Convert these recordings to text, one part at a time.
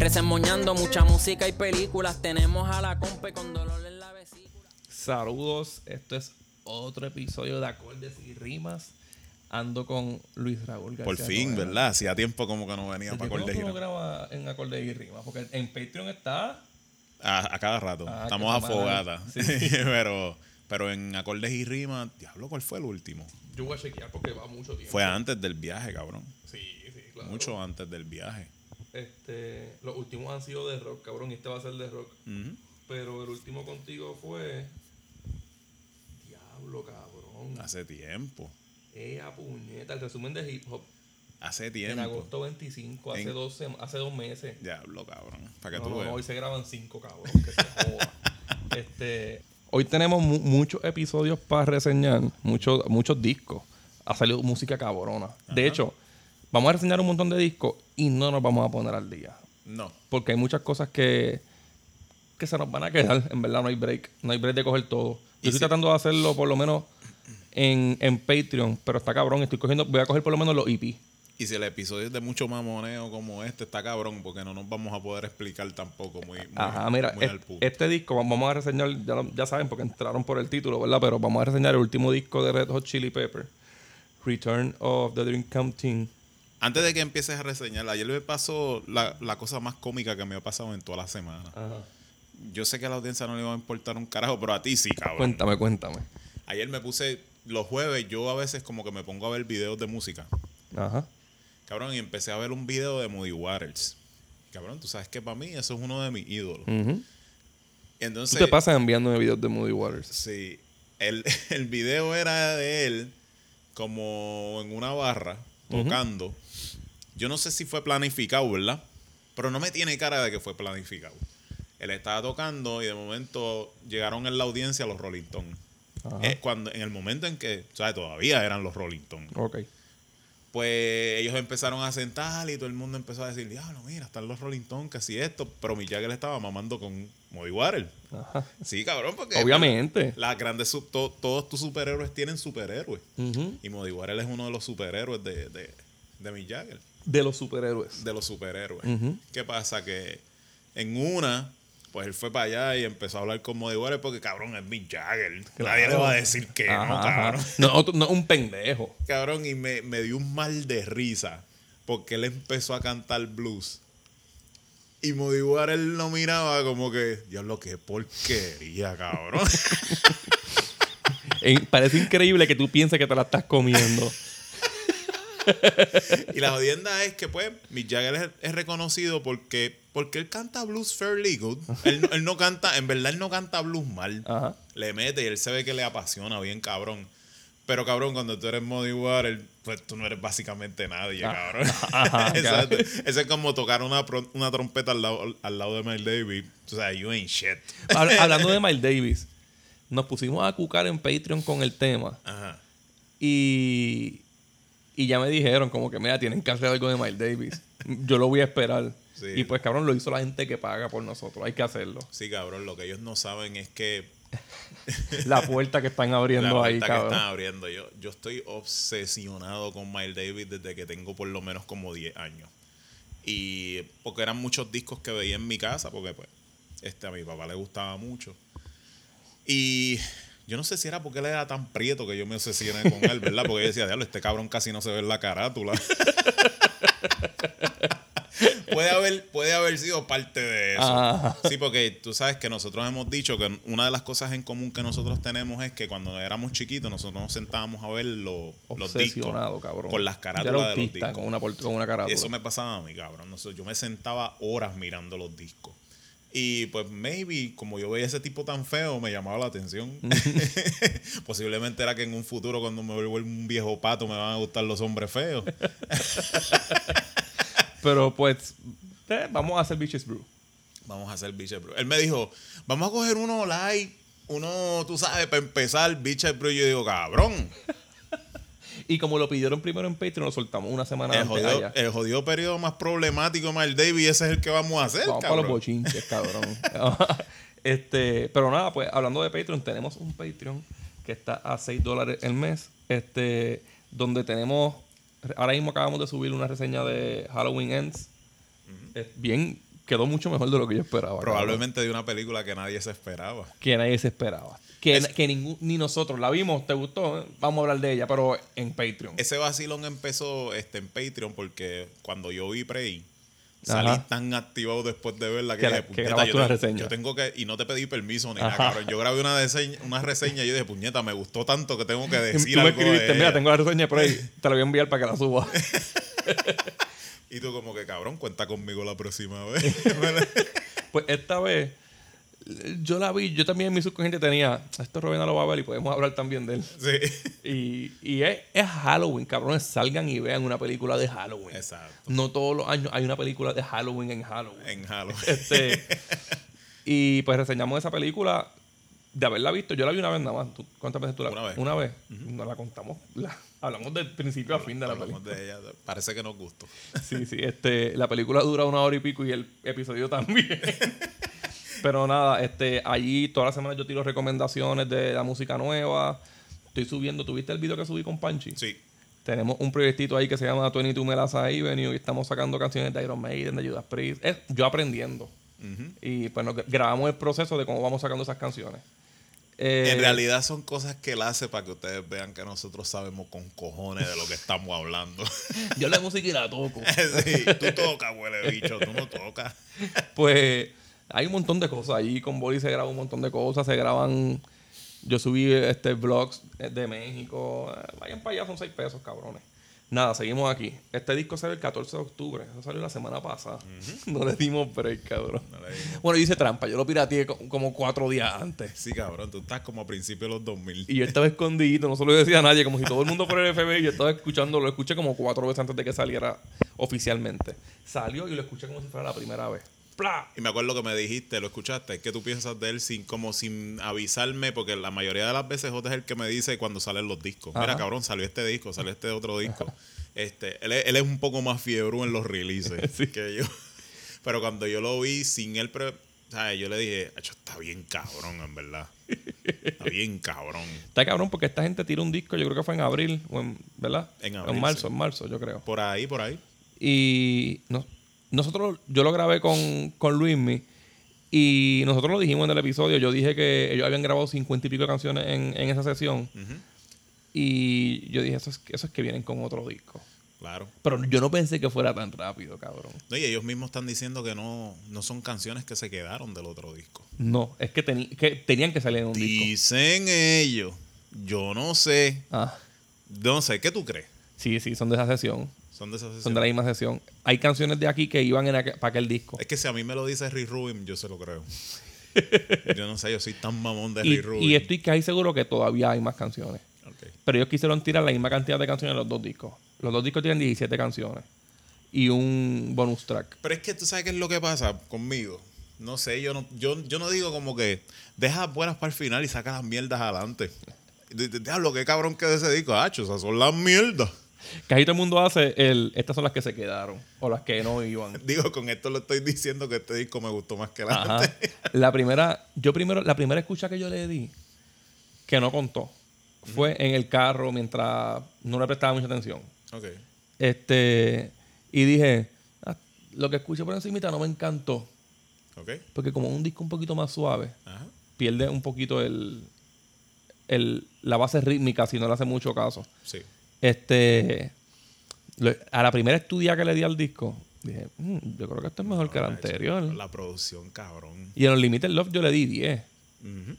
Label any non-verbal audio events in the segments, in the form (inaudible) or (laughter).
Resemoñando mucha música y películas. Tenemos a la compa con dolor en la vesícula. Saludos, esto es otro episodio de Acordes y Rimas. Ando con Luis Raúl García. Por fin, Noguera. ¿verdad? Hacía tiempo como que no venía ¿Desde para Acordes y Rimas. en Acordes y Rimas? Porque en Patreon está... A, a cada rato. Ah, Estamos qué afogadas. Sí. (laughs) pero, pero en Acordes y Rimas, diablo, ¿cuál fue el último? Yo voy a chequear porque va mucho tiempo. Fue antes del viaje, cabrón. Sí, sí, claro. Mucho antes del viaje. Este, los últimos han sido de rock, cabrón, y este va a ser de rock. Pero el último contigo fue... Diablo, cabrón. Hace tiempo. Ea, puñeta, el resumen de hip hop. Hace En tiempo. agosto 25, hace, En- dos, hace dos meses. Diablo, cabrón. Para que No, tú no, veas. hoy se graban cinco, cabrón. Que se joda. (laughs) este, hoy tenemos mu- muchos episodios para reseñar, muchos, muchos discos. Ha salido música cabrona. De hecho, vamos a reseñar un montón de discos y no nos vamos a poner al día. No. Porque hay muchas cosas que, que se nos van a quedar. En verdad, no hay break. No hay break de coger todo. Yo estoy si- tratando de hacerlo por lo menos en, en Patreon, pero está cabrón. Estoy cogiendo, voy a coger por lo menos los EP. Y si el episodio es de mucho mamoneo como este, está cabrón, porque no nos vamos a poder explicar tampoco muy, muy, Ajá, mira, muy es- al punto. este disco va- vamos a reseñar, ya, lo- ya saben porque entraron por el título, ¿verdad? Pero vamos a reseñar el último disco de Red Hot Chili Pepper, Return of the Dream Team. Antes de que empieces a reseñar, ayer me pasó la, la cosa más cómica que me ha pasado en toda la semana. Ajá. Yo sé que a la audiencia no le va a importar un carajo, pero a ti sí, cabrón. Cuéntame, cuéntame. Ayer me puse, los jueves, yo a veces como que me pongo a ver videos de música. Ajá. Cabrón, y empecé a ver un video de Moody Waters. Cabrón, tú sabes que para mí eso es uno de mis ídolos. Y Tú entonces, te pasas enviándome videos de Moody Waters. sí, el, (laughs) el video era de él como en una barra, tocando. Yo no sé si fue planificado, ¿verdad? Pero no me tiene cara de que fue planificado. Él estaba tocando y de momento llegaron en la audiencia los Rolling Stones. Eh, cuando, en el momento en que, ¿sabes? Todavía eran los Rolling Stones. Ok. Pues ellos empezaron a sentar y todo el mundo empezó a decir, diablo, mira, están los Rolling Stones, que así esto. Pero Mick Jagger estaba mamando con Moby Water. Ajá. Sí, cabrón, porque... Obviamente. Las grandes, sub- to- todos tus superhéroes tienen superhéroes. Y Moby Water es uno de los superhéroes de, de, de Mick Jagger. De los superhéroes. De los superhéroes. ¿Qué pasa? Que en una, pues él fue para allá y empezó a hablar con Water porque, cabrón, es Mick Jagger. Nadie le va a decir que no, Ajá, ajá. cabrón. No, no, un pendejo. cabrón, y me, me dio un mal de risa porque él empezó a cantar blues. Y Moody Water lo miraba como que, Dios qué porquería, cabrón. (laughs) Parece increíble que tú pienses que te la estás comiendo. (laughs) (laughs) y la jodienda es que, pues, Mick Jagger es, es reconocido porque, porque él canta blues fairly good. Él, (laughs) él no canta, en verdad, él no canta blues mal. Ajá. Le mete y él se ve que le apasiona bien, cabrón. Pero, cabrón, cuando tú eres Moody Water, pues tú no eres básicamente nadie, Ah, cabrón. (laughs) ajá, Exacto. Eso es como tocar una, una trompeta al lado, al lado de Miles Davis. O sea, you ain't shit. Habl- Hablando de Miles Davis, nos pusimos a cucar en Patreon con el tema Ajá. y, y ya me dijeron como que, mira, tienen que hacer algo de Miles Davis. Yo lo voy a esperar. Sí. Y pues, cabrón, lo hizo la gente que paga por nosotros. Hay que hacerlo. Sí, cabrón, lo que ellos no saben es que (laughs) La puerta que están abriendo la ahí, puerta que cabrón. están abriendo. Yo, yo estoy obsesionado con Miles Davis desde que tengo por lo menos como 10 años. Y porque eran muchos discos que veía en mi casa, porque pues este, a mi papá le gustaba mucho. Y yo no sé si era porque él era tan prieto que yo me obsesioné con él, ¿verdad? Porque yo decía, diablo, este cabrón casi no se ve en la carátula. (laughs) puede, haber, puede haber sido parte de eso. Ajá. Sí, porque tú sabes que nosotros hemos dicho que una de las cosas en común que nosotros tenemos es que cuando éramos chiquitos nosotros nos sentábamos a ver lo- los discos Obsesionado, cabrón. con las carátulas de los discos. con una, con una carátula. Eso me pasaba a mí, cabrón. Yo me sentaba horas mirando los discos. Y pues maybe, como yo veía ese tipo tan feo, me llamaba la atención. (laughs) (laughs) Posiblemente era que en un futuro, cuando me vuelva un viejo pato, me van a gustar los hombres feos. (laughs) Pero pues, eh, vamos a hacer Bitches Brew. Vamos a hacer Beach Brew. Él me dijo, vamos a coger uno light, uno, tú sabes, para empezar Beach Brew. Y yo digo, cabrón. Y como lo pidieron primero en Patreon, lo soltamos una semana El antes jodido, allá. el jodido periodo más problemático, Mal David, ese es el que vamos a hacer, Vamos para los bochinches, cabrón. (laughs) (laughs) este, pero nada, pues hablando de Patreon, tenemos un Patreon que está a 6 dólares el mes. Este, donde tenemos. Ahora mismo acabamos de subir una reseña de Halloween Ends. Es bien, quedó mucho mejor de lo que yo esperaba. cabrón. Probablemente de una película que nadie se esperaba. Que nadie se esperaba. Que, Es- que ningún, ni nosotros la vimos, ¿te gustó? Vamos a hablar de ella, pero en Patreon. Ese vacilón empezó este, en Patreon porque cuando yo vi Prey, salí Ajá. tan activado después de verla que, Que dije, puñeta, yo, una reseña. yo tengo que... Y no te pedí permiso ni nada, cabrón. Yo grabé una, deseña- una reseña y yo dije, puñeta, me gustó tanto que tengo que Tú decir me algo de escribiste, mira, ella". tengo la reseña por ahí, (laughs) te la voy a enviar para que la suba. (laughs) Y tú como que, cabrón, cuenta conmigo la próxima (laughs) vez. Pues esta vez yo la vi, yo también en mi subconsciente tenía, esto Robena lo va a ver y podemos hablar también de él. sí. Y, y es, es Halloween, cabrones, salgan y vean una película de Halloween. Exacto. No todos los años hay una película de Halloween en Halloween. En Halo. Este, y pues reseñamos esa película de haberla visto. Yo la vi una vez nada más. ¿Tú- ¿Cuántas veces tú la Una vez. Una vez. No la contamos. la- hablamos del principio a fin de la película. de ella. Parece que nos gustó. (laughs) Sí, sí. Este, la película dura una hora y pico y el episodio también. (laughs) Pero nada, este, allí todas las semanas yo tiro recomendaciones de la música nueva. Estoy subiendo, ¿tuviste el video que subí con Panchi? Sí. Tenemos un proyectito ahí que se llama 22 Melasa Avenue y estamos sacando canciones de Iron Maiden, de Judas Priest. Es yo aprendiendo. Ujú. Y pues nos grabamos el proceso de cómo vamos sacando esas canciones. Eh, En realidad son cosas que él hace para que ustedes vean que nosotros sabemos con cojones de lo que estamos hablando. (laughs) Yo la música y la toco. (laughs) sí, tú tocas, huele bicho, tú no tocas. (laughs) Pues hay un montón de cosas. Allí con Boli se graba un montón de cosas. Se graban. Yo subí este vlogs de México. Eh, Vayan para allá, son 6 pesos, cabrones. Nada, seguimos aquí. Este disco sale el 14 de octubre. Eso salió la semana pasada. (laughs) No le dimos break, cabrón. No le dimos. Bueno, yo hice trampa. Yo lo pirateé co- como cuatro días antes. Sí, cabrón, tú estás como a principios de los 2000. Y yo estaba (laughs) escondido, no se lo decía a nadie, como si todo el mundo fuera el FBI. Yo estaba escuchando, lo escuché como cuatro veces antes de que saliera oficialmente. Salió y lo escuché como si fuera la primera vez. Y me acuerdo que me dijiste, lo escuchaste, que tú piensas de él sin como sin avisarme, porque la mayoría de las veces J es el que me dice cuando salen los discos. Mira, cabrón, salió este disco, salió este otro disco. Este, él, es, él es un poco más fiebre en los releases (laughs) Sí. que yo. (laughs) Pero cuando yo lo vi sin él, pre- ¿sabes? yo le dije, "Acho, está bien cabrón, en verdad. Está bien cabrón. (laughs) Está cabrón porque esta gente tira un disco, yo creo que fue en abril, o en, ¿verdad? En abril, En marzo, sí. en marzo, yo creo. Por ahí, por ahí. Y no- nosotros, yo lo grabé con, con Luismi y nosotros lo dijimos en el episodio. Yo dije que ellos habían grabado cincuenta y pico de canciones en, en esa sesión. Y yo dije, eso es, eso es que vienen con otro disco. Claro. Pero yo no pensé que fuera tan rápido, cabrón. No, y ellos mismos están diciendo que no, no son canciones que se quedaron del otro disco. No, es que, tenían que salir en un disco. Dicen ellos. Yo no sé. Ah, No sé, ¿qué tú crees? sí, sí, son de esa sesión. Son de esas Son sesiones. de la misma sesión. Hay canciones de aquí que iban en para aquel disco. Es que si a mí me lo dice Rick Rubin, yo se lo creo. (laughs) yo no sé, yo soy tan mamón de Y, Rick Rubin. y estoy casi seguro que todavía hay más canciones. Pero ellos quisieron tirar la misma cantidad de canciones en los dos discos. Los dos discos tienen 17 canciones. Y un bonus track. Pero es que tú sabes qué es lo que pasa conmigo. No sé, yo no, yo, yo no digo como que deja buenas para el final y saca las mierdas adelante. De- de- Diablo, qué cabrón que de ese disco. Hacho, esas son las mierdas. Casi todo el mundo hace el. Estas son las que se quedaron. O las que no iban. (laughs) Digo, con esto lo estoy diciendo que este disco me gustó más que la Ajá. antes. (laughs) La primera. Yo primero. La primera escucha que yo le di. Que no contó. Fue en el carro mientras no le prestaba mucha atención. Ok. Este. Y dije. "Ah, lo que escuché por encimita no me encantó. Ok. Porque como es un disco un poquito más suave. Ajá. pierde un poquito el, el la base rítmica si no le hace mucho caso. Sí. Este lo- a la primera estudia que le di al disco, dije, "Mm, yo creo que esto es mejor que el anterior. La producción, cabrón. Y en Unlimited Love yo le di 10. Ujú.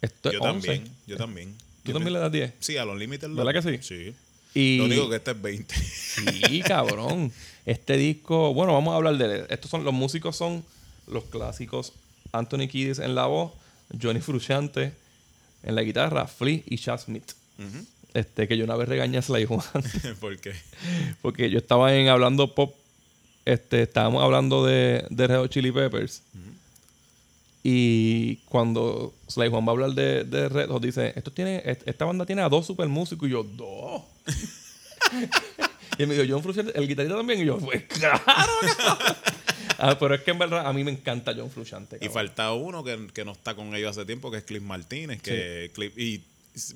Esto es Yo 11. también, yo también. ¿Tú también le das 10? Sí, a los límites. ¿Verdad que sí? Sí. Y Lo único que este es 20. sí, (laughs) cabrón. Este disco, bueno, vamos a hablar de estos son los músicos son los clásicos Anthony Kiddis en la voz, Johnny Frusciante en la guitarra, Flea y Chad Smith. Este, que yo una vez regañé a Sly Juan. (laughs) ¿Por qué? (laughs) Porque yo estaba en hablando pop. Este, estábamos hablando de, de Red Hot Chili Peppers. Y cuando Sly Juan va a hablar de, de Red Hot, dice, Esto tiene, est- esta banda tiene a dos super músicos. Y yo, ¿dos? (laughs) y él me dijo, John Frusciante, el guitarrista también. Y yo, pues claro. cabrón". ah, pero es que en verdad a mí me encanta John Frusciante. Y falta uno que, que no está con ellos hace tiempo, que es Cliff Martínez. Que Cliff- y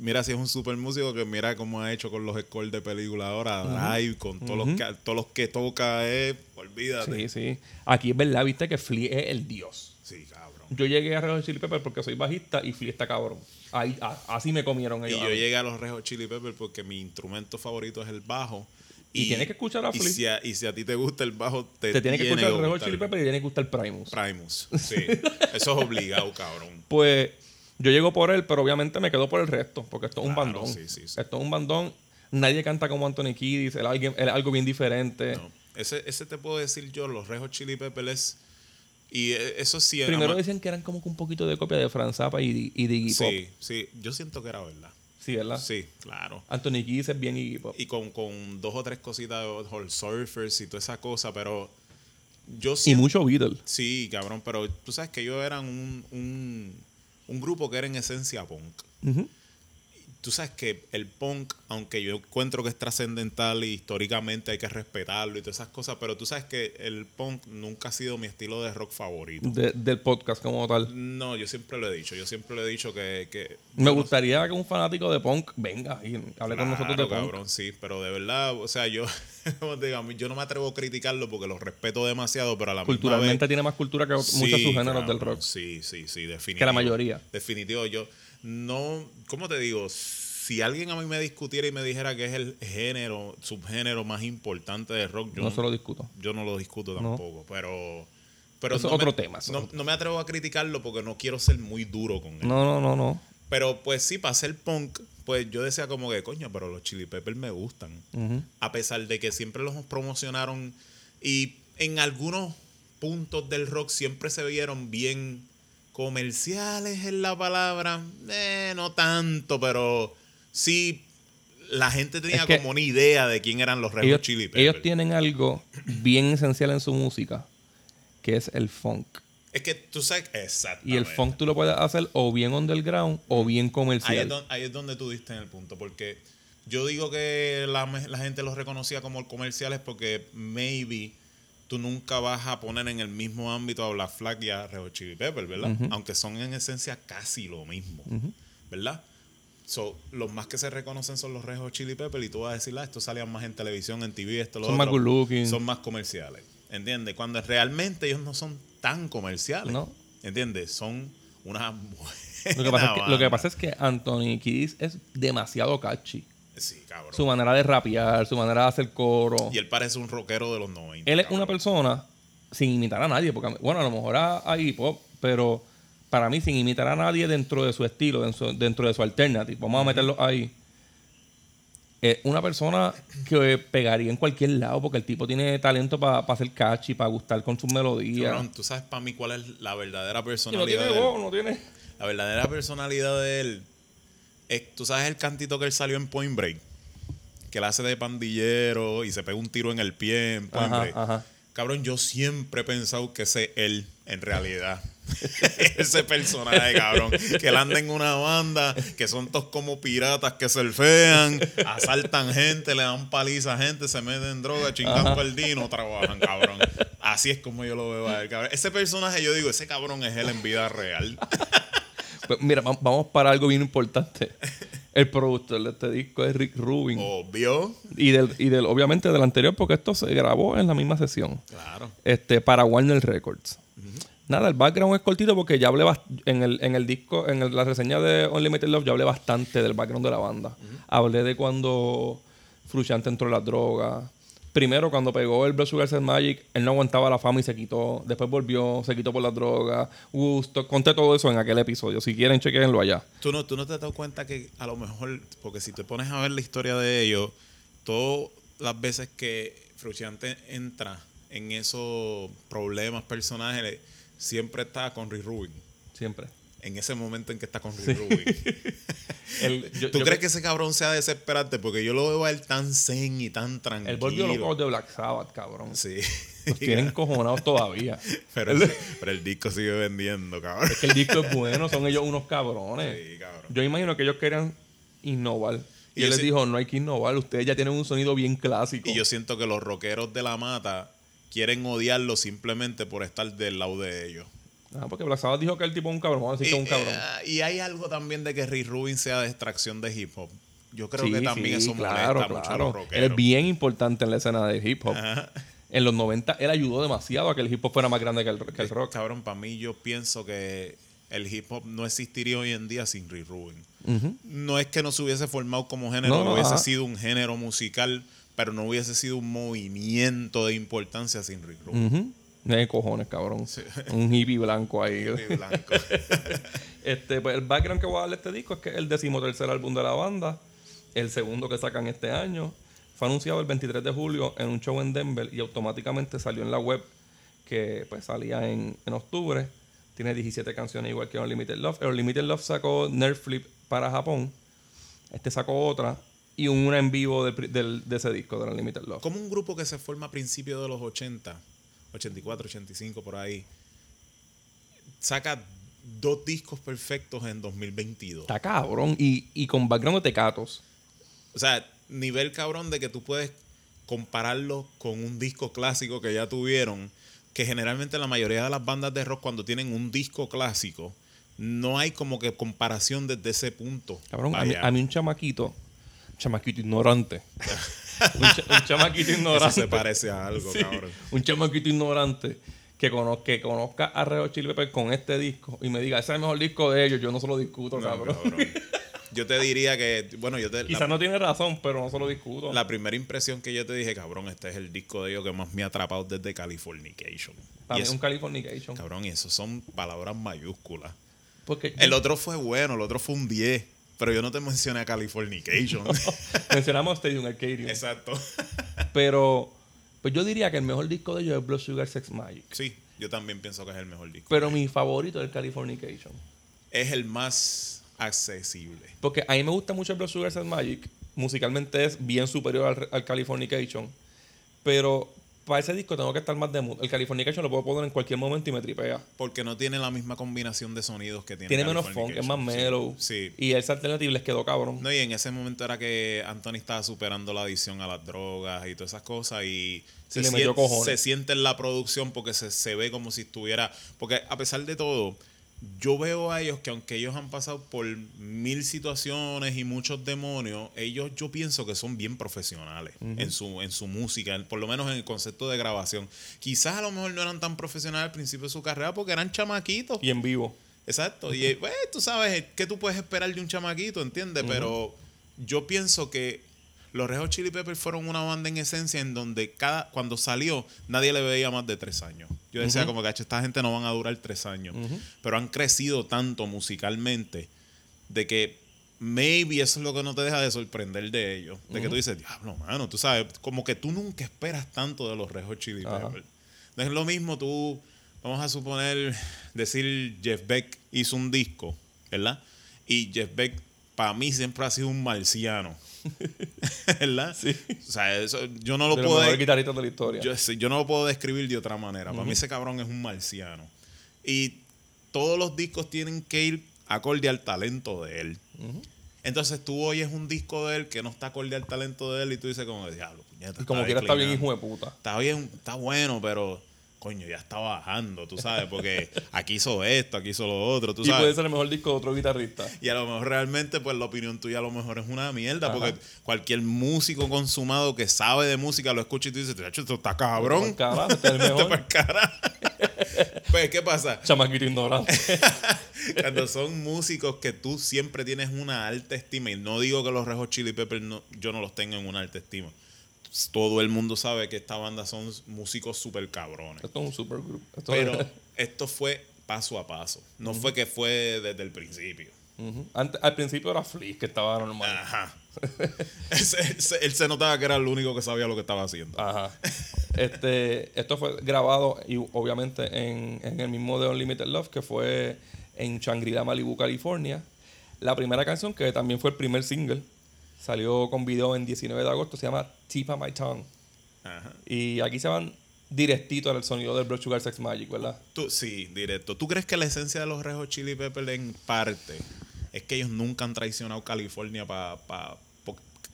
mira si es un super músico que mira cómo ha hecho con los scores de película ahora, Drive, con todos, los que, todos los que toca, eh, olvídate. Sí, sí. Aquí es verdad, viste que Flea es el dios. Sí, cabrón. Yo llegué a Red Hot Chili Peppers porque soy bajista y Flea está cabrón. Ahí, a- así me comieron Y ellos. a yo llegué a los Red Hot Chili Peppers porque mi instrumento favorito es el bajo. Y tienes que escuchar a y Flea. si a, y si a ti te gusta el bajo, te, Te tiene que escuchar el Red Hot Chili Peppers y tiene que gustar Primus. Primus. Sí, (laughs) eso es obligado, cabrón. Pues yo llego por él, pero obviamente me quedo por el resto, porque esto es un bandón. sí, sí, sí. Esto es un bandón. Nadie canta como Anthony Kiddis, él, es algo bien diferente. No. Ese, ese te puedo decir yo, los Red Hot Chili Peppers Y eh, eso sí... Primero decían que eran como que un poquito de copia de Franz Zappa y, y de Iggy Pop. Sí, sí, yo siento que era verdad. Sí, ¿verdad? Sí, claro. Anthony Kiddis es bien Iggy Pop. Y con, con dos o tres cositas de Surfers y toda esa cosa, pero yo Y siento... mucho Beatles. Sí, cabrón, pero tú sabes que ellos eran un, un, un grupo que era en esencia punk. Tú sabes que el punk, aunque yo encuentro que es trascendental y históricamente hay que respetarlo y todas esas cosas, pero tú sabes que el punk nunca ha sido mi estilo de rock favorito. De- del podcast como tal. No, yo siempre lo he dicho, yo siempre lo he dicho que... que Me no- gustaría que un fanático de punk venga y hable con nosotros de Claro, punk. cabrón, sí, pero de verdad, o sea, yo, (laughs) mí- yo no me atrevo a criticarlo porque los respeto demasiado, pero a la Culturalmente misma vez, tiene más cultura que Sí, muchos subgéneros cabrón, del rock. Sí, sí, sí, definitivo. Que la mayoría. Definitivo, yo no, ¿cómo te digo? Si alguien a mí me discutiera y me dijera que es el género, subgénero más importante de rock, yo No se lo discuto. yo no lo discuto No. tampoco, pero... Pero Eso es no otro me- tema, eso No, otro. no me atrevo a criticarlo porque no quiero ser muy duro con él. No, no, no, no. Pero pues sí, para ser punk, pues yo decía como que, coño, pero los Chili Peppers me gustan. A pesar de que siempre los promocionaron y en algunos puntos del rock siempre se vieron bien comerciales en la palabra. Eh, no tanto, pero sí la gente tenía Es como una idea de quién eran los Red Ellos, Chili Peppers. ellos tienen algo bien esencial en su música, que es el funk. Es que tú sabes, exactamente. Y el funk tú lo puedes hacer o bien underground o bien Ahí es, comercial. ahí es donde tú diste en el punto, porque yo digo que la gente los reconocía como comerciales porque maybe tú nunca vas a poner en el mismo ámbito a Black Flag y a Red Hot Chili Peppers, ¿verdad? Aunque son en esencia casi lo mismo, ¿verdad? So, los más que se reconocen son los Red Hot Chili Peppers y tú vas a decir, ah, estos salían más en televisión, en TV, esto, lo Son más otro". good looking. Son más comerciales, ¿entiendes? Cuando realmente ellos no son tan comerciales, No. ¿entiendes? Son una (laughs) Lo que, pasa es que, lo que pasa es que Anthony Kiddis es demasiado catchy. Sí, cabrón. Su manera de rapear, su manera de hacer coro. Y él parece un rockero de los 90. Él es cabrón. una persona sin imitar a nadie, porque bueno, a lo mejor a, hip hop, pero para mí sin imitar a nadie dentro de su estilo, dentro, dentro de su alternative. Vamos a meterlo ahí. Es una persona que pegaría en cualquier lado porque el tipo tiene talento para hacer catchy, para gustar con sus melodías. Cabrón, tú sabes para mí cuál es la verdadera Y no personalidad tiene voz, no tiene. La verdadera personalidad de él. Es, tú sabes el cantito que él salió en Point Break. Que él hace de pandillero y se pega un tiro en el pie en Point Ajá, Break. ajá. Cabrón, yo siempre he pensado que ese es él en realidad. (laughs) ese personaje, cabrón. Que él anda en una banda, que son todos como piratas que surfean, asaltan gente, le dan paliza a gente, se meten en droga, chingan perdino, trabajan, cabrón. Así es como yo lo veo a él, cabrón. Ese personaje, yo digo, ese cabrón es él en vida real. (laughs) Pues mira, va- vamos para algo bien importante. (laughs) El productor de este disco es Rick Rubin. Obvio. Y, del, y del, obviamente del anterior, porque esto se grabó en la misma sesión. Claro. Este, para Warner Records. Nada, el background es cortito porque ya hablé en el, en el disco, en el- la reseña de Unlimited Love, ya hablé bastante del background de la banda. Hablé de cuando Frusciante entró en las drogas. Primero, cuando pegó el Blood Sugar Sex Magic, él no aguantaba la fama y se quitó. Después volvió, se quitó por las drogas. Gusto. Conté todo eso en aquel episodio. Si quieren, chequenlo allá. ¿Tú no, tú no te has dado cuenta que a lo mejor, porque si te pones a ver la historia de ellos, todas las veces que Frusciante entra en esos problemas personales, siempre está con Rick Rubin. Siempre. En ese momento en que está con Rick Rubin. (laughs) El- yo- ¿Tú yo crees cre- que ese cabrón sea desesperante? Porque yo lo veo a él tan zen y tan tranquilo. Él volvió loco de Black Sabbath, cabrón. Sí. Los tienen cojonados (laughs) todavía. pero, el, pero el disco sigue vendiendo, cabrón. Es que el disco es bueno, son ellos unos cabrones. Sí, cabrón. Yo imagino que ellos querían innovar. Y, él les sí- dijo, no hay que innovar, ustedes ya tienen un sonido bien clásico. Y yo siento que los rockeros de la mata quieren odiarlo simplemente por estar del lado de ellos. Ah, porque Black Sabbath dijo que el tipo es un cabrón, vamos a decir que es un cabrón. eh, y hay algo también de que Rick Rubin sea de extracción de hip hop. Yo creo Sí, que también sí, eso claro, molesta mucho a claro. los Él es bien importante en la escena del hip hop. Ajá. En los 90 él ayudó demasiado a que el hip hop fuera más grande que el, que el rock. Cabrón, para mí yo pienso que el hip hop no existiría hoy en día sin Rick Rubin. No es que no se hubiese formado como género, No, hubiese ajá. sido un género musical, pero no hubiese sido un movimiento de importancia sin Rick Rubin. Ujú. De cojones, cabrón. Un hippie blanco ahí. Y blanco. (laughs) Este, pues el background que voy a darle a este disco es que es el decimotercer álbum de la banda, el segundo que sacan este año. Fue anunciado el 23 de julio en un show en Denver y automáticamente salió en la web que pues salía en, en octubre. Tiene 17 canciones igual que Unlimited Love. El Unlimited Love sacó Nerf Flip para Japón. Este sacó otra y una en vivo de, del- de ese disco, del Unlimited Love. Como un grupo que se forma a principios de los 80, 84, 85, por ahí, saca dos discos perfectos en 2022. Está cabrón y, y con background de tecatos. O sea, nivel cabrón de que tú puedes compararlo con un disco clásico que ya tuvieron, que generalmente la mayoría de las bandas de rock cuando tienen un disco clásico, no hay como que comparación desde ese punto. Cabrón, a mí, a mí un chamaquito, chamaquito ignorante. (laughs) un, un chamaquito eso ignorante. se parece a algo, Sí, cabrón. Un chamaquito ignorante que, cono- que conozca a Red Hot Chili Peppers con este disco y me diga, ese es el mejor disco de ellos, yo no se lo discuto, No, cabrón. cabrón. Yo te diría que, bueno, yo te... Quizás no tiene razón, pero no se lo discuto. La primera impresión que yo te dije, cabrón, este es el disco de ellos que más me ha atrapado desde Californication. Es eso- un Californication. cabrón, y eso son palabras mayúsculas. Porque El otro fue bueno, el otro fue un 10, pero yo no te mencioné a Californication. (laughs) mencionamos Stadium Arcadium. Exacto. (laughs) Pero pues yo diría que el mejor disco de ellos es Blood Sugar Sex Magic. Sí, yo también pienso que es el mejor disco. Pero mi favorito es el Californication. es el más accesible. Porque a mí me gusta mucho el Blood Sugar Sex Magic. Musicalmente es bien superior al, al Californication. Pero para ese disco tengo que estar más de mood. El Californication lo puedo poner en cualquier momento y me tripea. Porque no tiene la misma combinación de sonidos que tiene Tiene menos funk, es más mellow. Sí. sí. Y ese alternative les quedó cabrón. No, y en ese momento era que Anthony estaba superando la adicción a las drogas y todas esas cosas y se, le metió cojones. se siente en la producción porque se, se ve como si estuviera... Porque a pesar de todo, yo veo a ellos que aunque ellos han pasado por mil situaciones y muchos demonios, ellos yo pienso que son bien profesionales en, su, en su música, por lo menos en el concepto de grabación. Quizás a lo mejor no eran tan profesionales al principio de su carrera porque eran chamaquitos. Y en vivo. Exacto. Y pues, tú sabes qué tú puedes esperar de un chamaquito, ¿entiendes? Pero yo pienso que los Red Hot Chili Peppers fueron una banda en esencia en donde cada cuando salió nadie le veía más de tres años. Yo decía como que "Acho, esta gente no van a durar tres años. Pero han crecido tanto musicalmente de que maybe eso es lo que no te deja de sorprender de ellos. De que tú dices, diablo, mano, tú sabes, como que tú nunca esperas tanto de los Red Hot Chili. Peppers. No es lo mismo tú, vamos a suponer, decir Jeff Beck hizo un disco, ¿verdad? Y Jeff Beck para mí siempre ha sido un marciano. ¿Verdad? Sí. O sea, eso, yo no lo los puedo... mejores guitarristas de la historia. Yo, no lo puedo describir de otra manera. Para mí ese cabrón es un marciano. Y todos los discos tienen que ir acorde al talento de él. Entonces tú oyes un disco de él que no está acorde al talento de él y tú dices como, diablo, puñeta, y como quiera está bien declinando". hijo de puta. Está bien, está bueno, pero coño, ya está bajando, tú sabes, porque aquí hizo esto, aquí hizo lo otro, tú Y puede sabes. ser el mejor disco de otro guitarrista. Y a lo mejor realmente, pues la opinión tuya a lo mejor es una mierda, Ajá. porque cualquier músico consumado que sabe de música lo escucha y tú dices, "Tacho, esto está cabrón. Carajo, este es el (laughs) mejor. pa'l cara. (laughs) pues, ¿qué pasa? Chamaquito ignorante. (laughs) Cuando son músicos que tú siempre tienes una alta estima, y no digo que los Red Hot Chili Peppers no, yo no los tenga en una alta estima. Todo el mundo sabe que esta banda son músicos súper cabrones. Esto es un supergroup. Esto Pero es- esto fue paso a paso. No fue que fue desde el principio. Antes- al principio era Flick, que estaba normal. Ajá. (laughs) Ese- ese- él se notaba que era el único que sabía lo que estaba haciendo. Ajá. (laughs) Este, esto fue grabado y obviamente en, en el mismo de Unlimited Love, que fue en Shangri-La, Malibu, California. La primera canción, que también fue el primer single, salió con video en 19 de agosto, se llama Tip of My Tongue. Ajá. Y aquí se van directito al sonido del Blood Sugar Sex Magic, ¿verdad? Tú, sí, directo. ¿Tú crees que la esencia de los Red Hot Chili Peppers en parte es que ellos nunca han traicionado California para... Pa,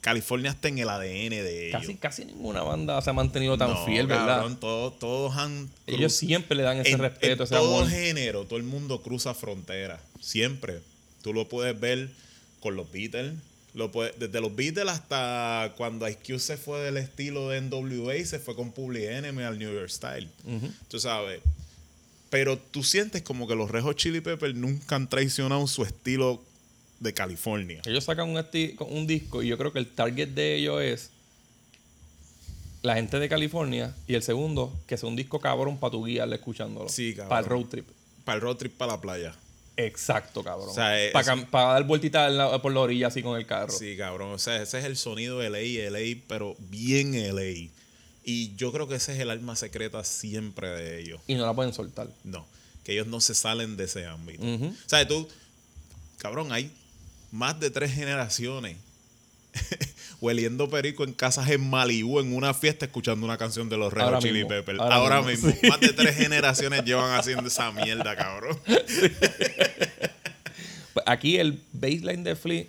California está en el ADN de ellos. Casi, casi ninguna banda se ha mantenido tan No, fiel, ¿verdad? cabrón, todos, todos han... Ellos siempre le dan ese en, respeto, en ese todo amor. género, todo el mundo cruza fronteras. Siempre. Tú lo puedes ver con los Beatles. Lo desde los Beatles hasta cuando Ice Cube se fue del estilo de NWA y se fue con Public Enemy al New York Style. Tú sabes. Pero tú sientes como que los Red Hot Chili Peppers nunca han traicionado su estilo de California. Ellos sacan un disco y yo creo que el target de ellos es la gente de California y el segundo, que sea un disco cabrón para tu guiarle escuchándolo. Sí, cabrón. Para el road trip. Para el road trip para la playa. Exacto, cabrón. O sea, es- para, dar vueltita la- por la orilla así con el carro. Sí, cabrón. O sea, ese es el sonido de LA, LA, pero bien LA. Y yo creo que ese es el alma secreta siempre de ellos. Y no la pueden soltar. No, que ellos no se salen de ese ámbito. Ujú. O sea, tú, cabrón, hay más de tres generaciones (laughs) hueliendo perico en casas en Malibú en una fiesta escuchando una canción de los Red Hot Chili Peppers. ahora Ahora, mismo, mismo, más de tres generaciones llevan haciendo esa mierda, cabrón. (laughs) Pues aquí el baseline de Flea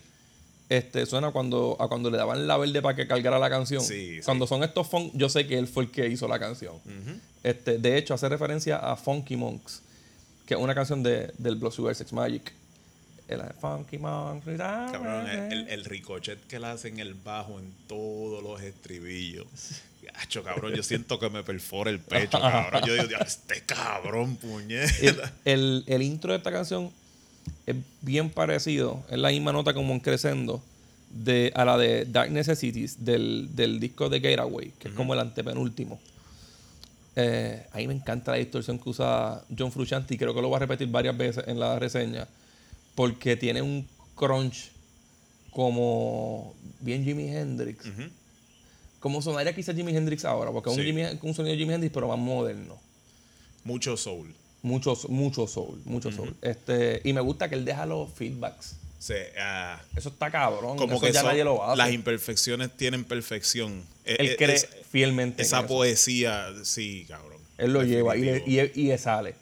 este, suena cuando, a cuando le daban la verde para que cargara la canción. Sí, sí. Cuando son estos funk, yo sé que él fue el que hizo la canción. este, de hecho, hace referencia a Funky Monks, que es una canción de, del Blood Sugar Sex Magic. El Funky Monks. Cabrón, el, el- ricochet que le hace en el bajo en todos los estribillos. Gacho, cabrón, yo siento que me perfora el pecho, (laughs) cabrón. Yo digo, "Diablo, este cabrón, puñeta. el- el intro de esta canción es bien parecido, es la misma nota como en Crescendo de, a la de Dark Necessities del, del disco de Gateway, que es como el antepenúltimo. Eh, a mí me encanta la distorsión que usa John Frusciante y creo que lo voy a repetir varias veces en la reseña porque tiene un crunch como bien Jimi Hendrix. Como sonaría quizás Jimi Hendrix ahora, porque es un, Sí. Jimi- un sonido de Jimi Hendrix pero más moderno. Mucho soul. Mucho, mucho soul, mucho soul. Este, y me gusta que él deja los feedbacks. Sea, ah, Eso está cabrón. como eso que ya son- nadie lo hace. las imperfecciones tienen perfección. Eh, él eh, cree es- fielmente. en esa eso. poesía, sí, cabrón. Él lo lleva y le, y, y le sale.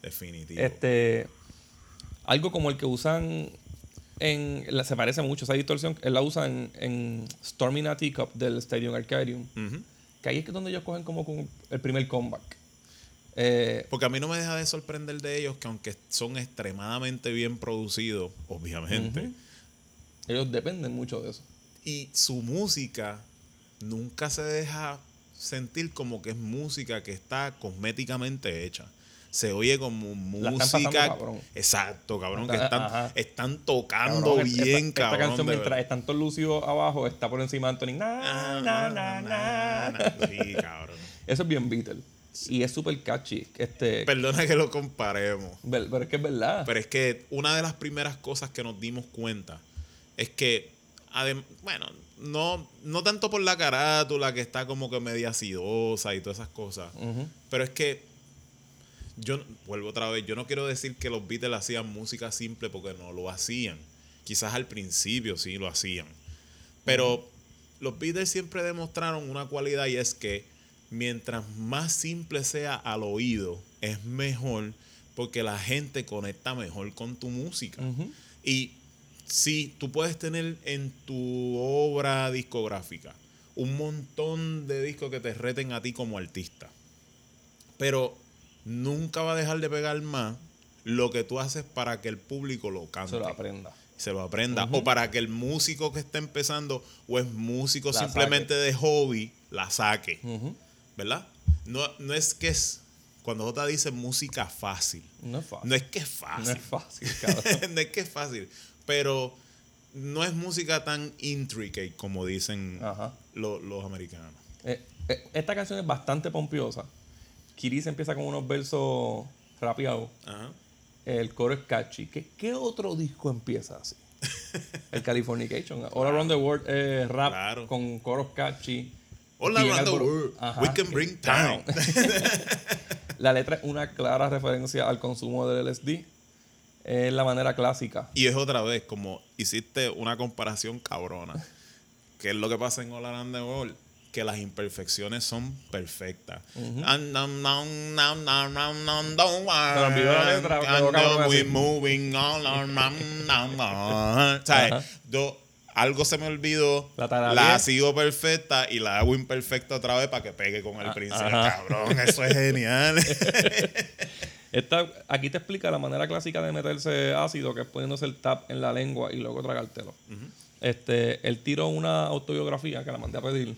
Definitivo. Este, algo como el que usan en. la- se parece mucho esa distorsión. Él la usa en, en Storming a Teacup del Stadium Arcadium. Que ahí es que donde ellos cogen como el primer comeback. Eh, Porque a mí no me deja de sorprender de ellos que aunque son extremadamente bien producidos, obviamente, ellos dependen mucho de eso. y su música nunca se deja sentir como que es música que está cosméticamente hecha. Se oye como música. cabrón. Exacto, cabrón. Que Está- están, ajá. están tocando Cabrón, esta- bien, esta, cabrón. canción, de mientras están todos lucidos abajo, está por encima de Anthony. Na, Ah, na, na, na. na. Sí, cabrón. Eso es bien Beatle. Y es súper catchy. Este, Perdona que lo comparemos. pero es que es verdad. Pero es que una de las primeras cosas que nos dimos cuenta es que, bueno, no, no tanto por la carátula que está como que media acidosa y todas esas cosas, pero es que yo, vuelvo otra vez, yo no quiero decir que los Beatles hacían música simple porque no lo hacían. Quizás al principio sí lo hacían. Pero los Beatles siempre demostraron una cualidad y es que mientras más simple sea al oído, es mejor porque la gente conecta mejor con tu música. Y sí, tú puedes tener en tu obra discográfica un montón de discos que te reten a ti como artista. Pero nunca va a dejar de pegar más lo que tú haces para que el público lo cante. Se lo aprenda. se lo aprenda. O para que el músico que está empezando o es músico La simplemente de hobby, la saque. ¿Verdad? No, no es que es. Cuando J dice música fácil. No es fácil. No es que es No fácil. es fácil, (laughs) no es que es fácil. Pero no es música tan intricate como dicen Ajá. lo- los americanos. Eh, eh, esta canción es bastante pompiosa. Kiris empieza con unos versos rapeados. Ajá. El coro es catchy. ¿Qué, qué otro disco empieza así? (laughs) El Californication. All Around the World es rap Claro. con coros catchy. All around the world, Ajá. we can bring down. (laughs) La letra es una clara referencia al consumo del LSD. es la manera clásica. Y es otra vez, como hiciste una comparación cabrona. ¿Qué es lo que pasa en All Around the World? Que las imperfecciones son perfectas. Yo- algo se me olvidó, La la, sigo perfecta y la hago imperfecta otra vez para que pegue con el príncipe. Ah, ajá. Cabrón, eso es genial. (laughs) Esta, aquí te explica la manera clásica de meterse ácido, que es poniéndose el tap en la lengua y luego tragártelo. este, él tiró una autobiografía que la mandé a pedir,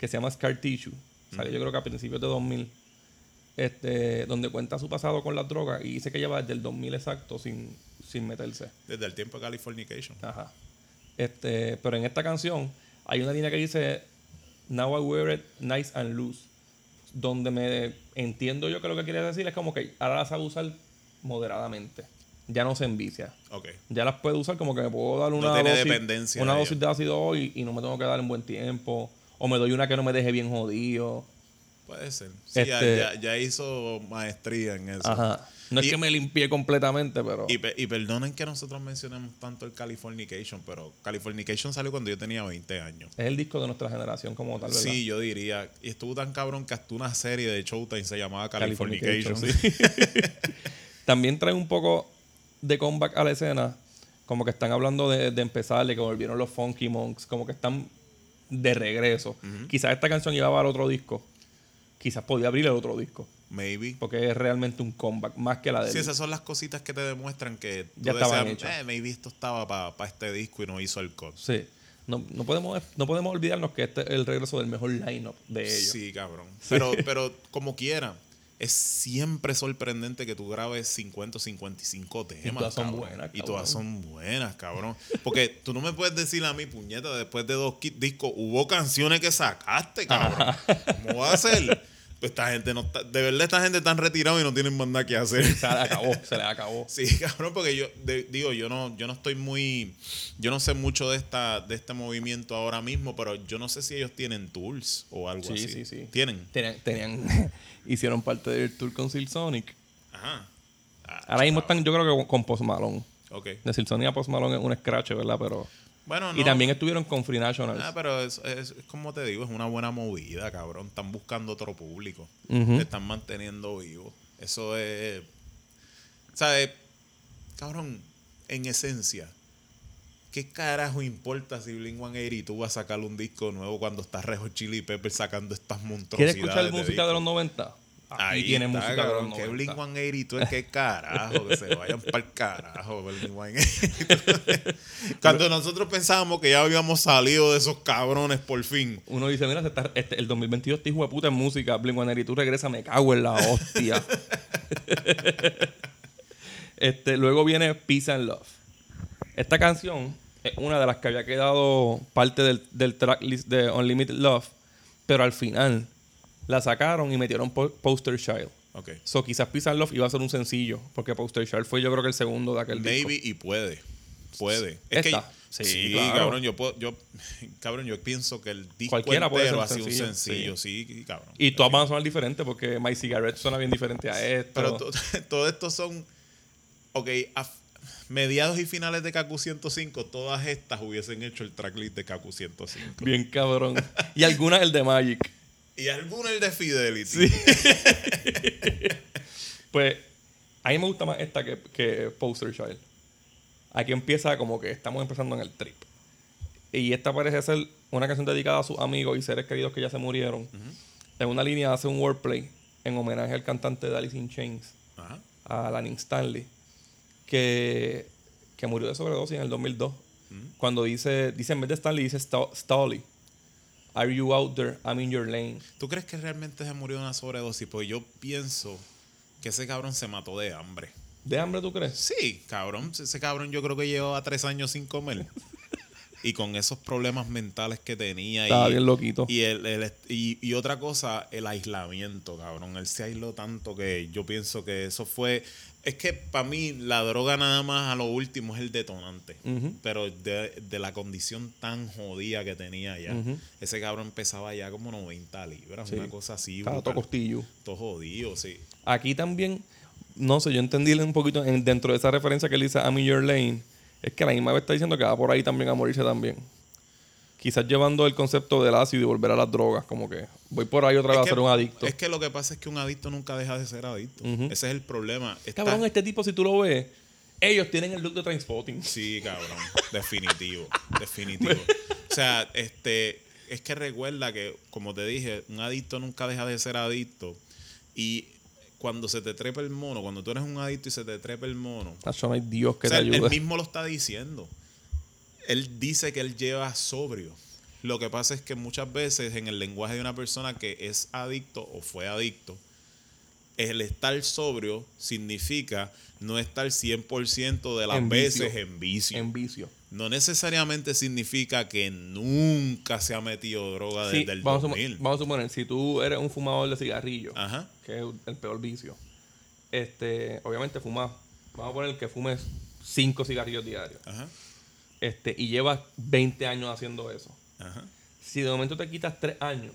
que se llama Scar Tissue. Salió yo creo que a principios de 2000. Este, donde cuenta su pasado con las drogas y dice que lleva desde el 2000 exacto sin, sin meterse. Desde el tiempo de Californication. Ajá. Este, pero en esta canción hay una línea que dice Now I wear it nice and loose. Donde me entiendo yo que lo que quiere decir es como que ahora las sabe usar moderadamente. Ya no se envicia. Ok. Ya las puedo usar como que me puedo dar No una tiene dosis, dependencia una dosis de ácido hoy y no me tengo que dar en buen tiempo. O me doy una que no me deje bien jodido. Puede ser. Sí, ya, Este- ya- ya hizo maestría en eso. Ajá. No es que me limpié completamente, pero. Y, y perdonen que nosotros mencionemos tanto el Californication, pero Californication salió cuando yo tenía 20 años. es el disco de nuestra generación como tal, ¿verdad? Sí, yo diría. Y estuvo tan cabrón que hasta una serie de Showtime se llamaba Californication. Californication, sí. (laughs) También trae un poco de comeback a la escena. Como que están hablando de, de empezar, de que volvieron los Funky Monks. Como que están de regreso. Quizás esta canción llevaba al otro disco. Quizás podía abrir el otro disco. Maybe. Porque es realmente un comeback, más que la de Sí, esas son las cositas que te demuestran que tú Ya estaban decías, hechas. eh, maybe esto estaba para este disco y no hizo el cut. Sí. No, no, podemos, no podemos olvidarnos que este es el regreso del mejor lineup de ellos. Sí, cabrón. Pero, (laughs) pero como quiera, es siempre sorprendente que tú grabes 50 o 55 temas. todas son cabrón. buenas, Y cabrón. todas son buenas, cabrón. Porque tú no me puedes decir a mi puñeta, después de dos discos, hubo canciones que sacaste, cabrón. ¿Cómo va a ser? Esta gente no está, de verdad esta gente está retirado y no tienen nada que hacer. Se le acabó, se le acabó. (laughs) Sí, cabrón, porque yo de- digo, yo no, yo no estoy muy, yo no sé mucho de esta, de este movimiento ahora mismo, pero yo no sé si ellos tienen tools o algo Sí, así. sí, sí. Tienen. Tenían, tenían- (laughs) hicieron parte del tour con Silk Sonic. Ajá. Ah, Ahora mismo están, yo creo que con Post Malone. Ok. De Silk Sonic a Post Malone es un scratch, ¿verdad? Pero. Bueno, Y también estuvieron con Free Nationals. Ah, pero es, es- es como te digo, es una buena movida, cabrón. Están buscando otro público. Te están manteniendo vivo. Eso es. ¿Sabes? Cabrón, en esencia, ¿qué carajo importa si Blink 182 va a sacar un disco nuevo cuando está Rejo Chili Pepper sacando estas monstruosidades? ¿Quieres escuchar música de los disco? 90? Aquí Ahí tiene está, música cabrón, que 90. Blink 182 es que carajo, que se vayan para el carajo, Blink 182. (laughs) Cuando nosotros pensábamos que ya habíamos salido de esos cabrones por fin. Uno dice, mira, está- este- el 2022 este hijo de puta en música, Blink-182 regresa, me cago en la hostia. (laughs) este, luego viene Peace and Love. Esta canción es una de las que había quedado parte del, del tracklist de Unlimited Love, pero al final la sacaron y metieron po- Poster Child. Ok. So quizás and Love iba a ser un sencillo, porque Poster Child fue yo creo que el segundo de aquel disco. Maybe y puede. Puede. Es que, Esta. sí, Sí, claro. cabrón, yo puedo, yo, (laughs) cabrón, yo pienso que el disco Cualquiera puede ser sido un sencillo, sencillo, sí, cabrón. Y todas van a sonar diferentes porque My Cigarette suena bien diferente a esto. Pero to- (laughs) todo esto son, ok, a mediados y finales de KQ 105, todas estas hubiesen hecho el tracklist de KQ 105. Bien cabrón. Y algunas el de Magic. Y alguno el de Fidelity. (laughs) Pues a mí me gusta más esta que, que Poster Child. Aquí empieza como que estamos empezando en el trip. Y esta parece ser una canción dedicada a sus amigos y seres queridos que ya se murieron. En una línea hace un wordplay en homenaje al cantante de Alice in Chains, a Lanning Stanley, que, que murió de sobredosis en el 2002. Cuando dice, dice en vez de Stanley, dice Stolly. Are you out there? I'm in your lane. ¿Tú crees que realmente se murió de una sobredosis? Pues yo pienso que ese cabrón se mató de hambre. ¿De hambre tú crees? Sí, cabrón. Ese cabrón yo creo que llevaba tres años sin comer. (laughs) y con esos problemas mentales que tenía. Estaba y, bien loquito. Y, el, el- y, y otra cosa, el aislamiento, cabrón. Él se aisló tanto que yo pienso que eso fue... Es que para mí la droga nada más a lo último es el detonante. Pero de, de la condición tan jodida que tenía ya. Ese cabrón pesaba ya como 90 libras, Sí. una cosa así. Todo costillo. Todo jodido, sí. Aquí también no sé, yo entendí un poquito en- dentro de esa referencia que él dice a Your Lane, es que la misma vez está diciendo que va por ahí también a morirse también. Quizás llevando el concepto del ácido y volver a las drogas, como que voy por ahí otra vez a ser un adicto. Es que lo que pasa es que un adicto nunca deja de ser adicto. Ese es el problema. Está- Cabrón, este tipo, si tú lo ves, ellos tienen el look de Trainspotting. Sí, (laughs) cabrón. Definitivo. definitivo. (laughs) O sea, este. Es que recuerda que, como te dije, un adicto nunca deja de ser adicto. Y cuando se te trepa el mono, cuando tú eres un adicto y se te trepa el mono, hay Dios que o sea, te él ayude. mismo lo está diciendo. Él dice que él lleva sobrio. Lo que pasa es que muchas veces en el lenguaje de una persona que es adicto o fue adicto, el estar sobrio significa no estar 100% de las En veces vicio. en vicio. En vicio. No necesariamente significa que nunca se ha metido droga Sí, desde el vamos, a, 2000. sumo- vamos a suponer, si tú eres un fumador de cigarrillos, Ajá. que es el peor vicio, este, obviamente fumas, vamos a poner que fumes 5 cigarrillos diarios, Ajá. Este, y llevas 20 años haciendo eso. Ajá. Si de momento te quitas 3 años,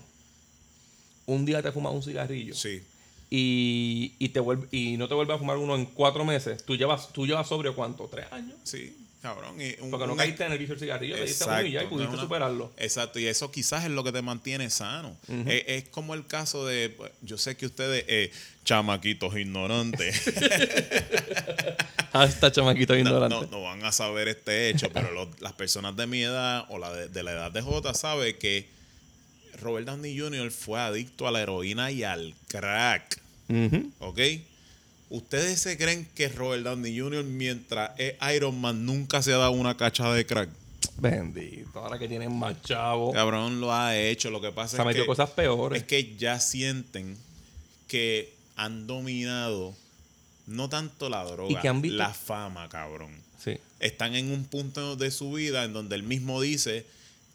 un día te fumas un cigarrillo Sí. y, y, te vuelve, y no te vuelves a fumar uno en 4 meses, tú llevas, tú llevas sobrio cuánto? ¿3 años? Sí, cabrón. Y un- Porque no un- caíste en el vicio del cigarrillo, te diste uno y ya y pudiste una- superarlo. Exacto, y eso quizás es lo que te mantiene sano. es, es como el caso de, pues, yo sé que ustedes, eh, chamaquitos ignorantes, (laughs) Hasta chamaquito no, ignorante. no- no van a saber este hecho, pero las personas de mi edad o la de, de la edad de J sabe que Robert Downey Jr. fue adicto a la heroína y al crack. ¿Ok? ¿Ustedes se creen que Robert Downey Jr. mientras es Iron Man nunca se ha dado una cachada de crack? Bendito, ahora que tienen más chavo. Cabrón lo ha hecho. Lo que pasa Se ha es metido que, cosas peores. es que ya sienten que han dominado no tanto la droga, Y que han visto- la fama, cabrón. Sí. Están en un punto de su vida en donde él mismo dice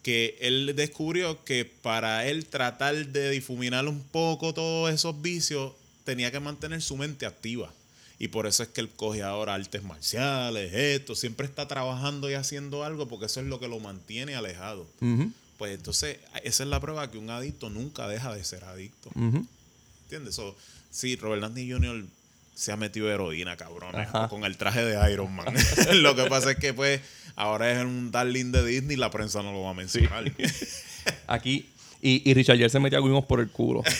que él descubrió que para él tratar de difuminar un poco todos esos vicios tenía que mantener su mente activa. Y por eso es que él coge ahora artes marciales, esto, siempre está trabajando y haciendo algo porque eso es lo que lo mantiene alejado. Pues entonces, esa es la prueba que un adicto nunca deja de ser adicto. ujú. ¿Entiendes? So, sí, Robert Downey Jr. se ha metido heroína, cabrón, con el traje de Iron Man. (laughs) lo que pasa es que, pues, ahora es un darling de Disney, la prensa no lo va a mencionar. (laughs) Aquí. Y, y Richard Gere se metía a Wimos por el culo. (laughs)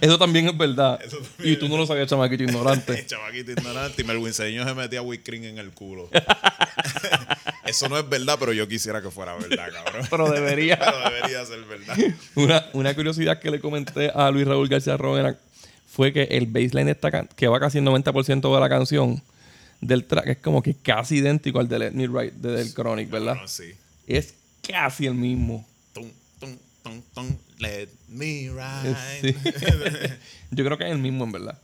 Eso también es verdad. (laughs) Eso también Y tú no lo sabías, chamaquito (laughs) ignorante. Chavaquito ignorante y Melvin Señor se metía cream en el culo. (laughs) Eso no es verdad, pero yo quisiera que fuera verdad, cabrón. Pero debería. Pero debería ser verdad. Una, una curiosidad que le comenté a Luis Raúl García Rovera fue que el baseline de esta que va casi el 90% de la canción del track es como que casi idéntico al de Let Me de Del Chronic, ¿verdad? No, sí. Es casi el mismo. Tum, tum, let me Sí. ride. (laughs) Yo creo que es el mismo, en verdad.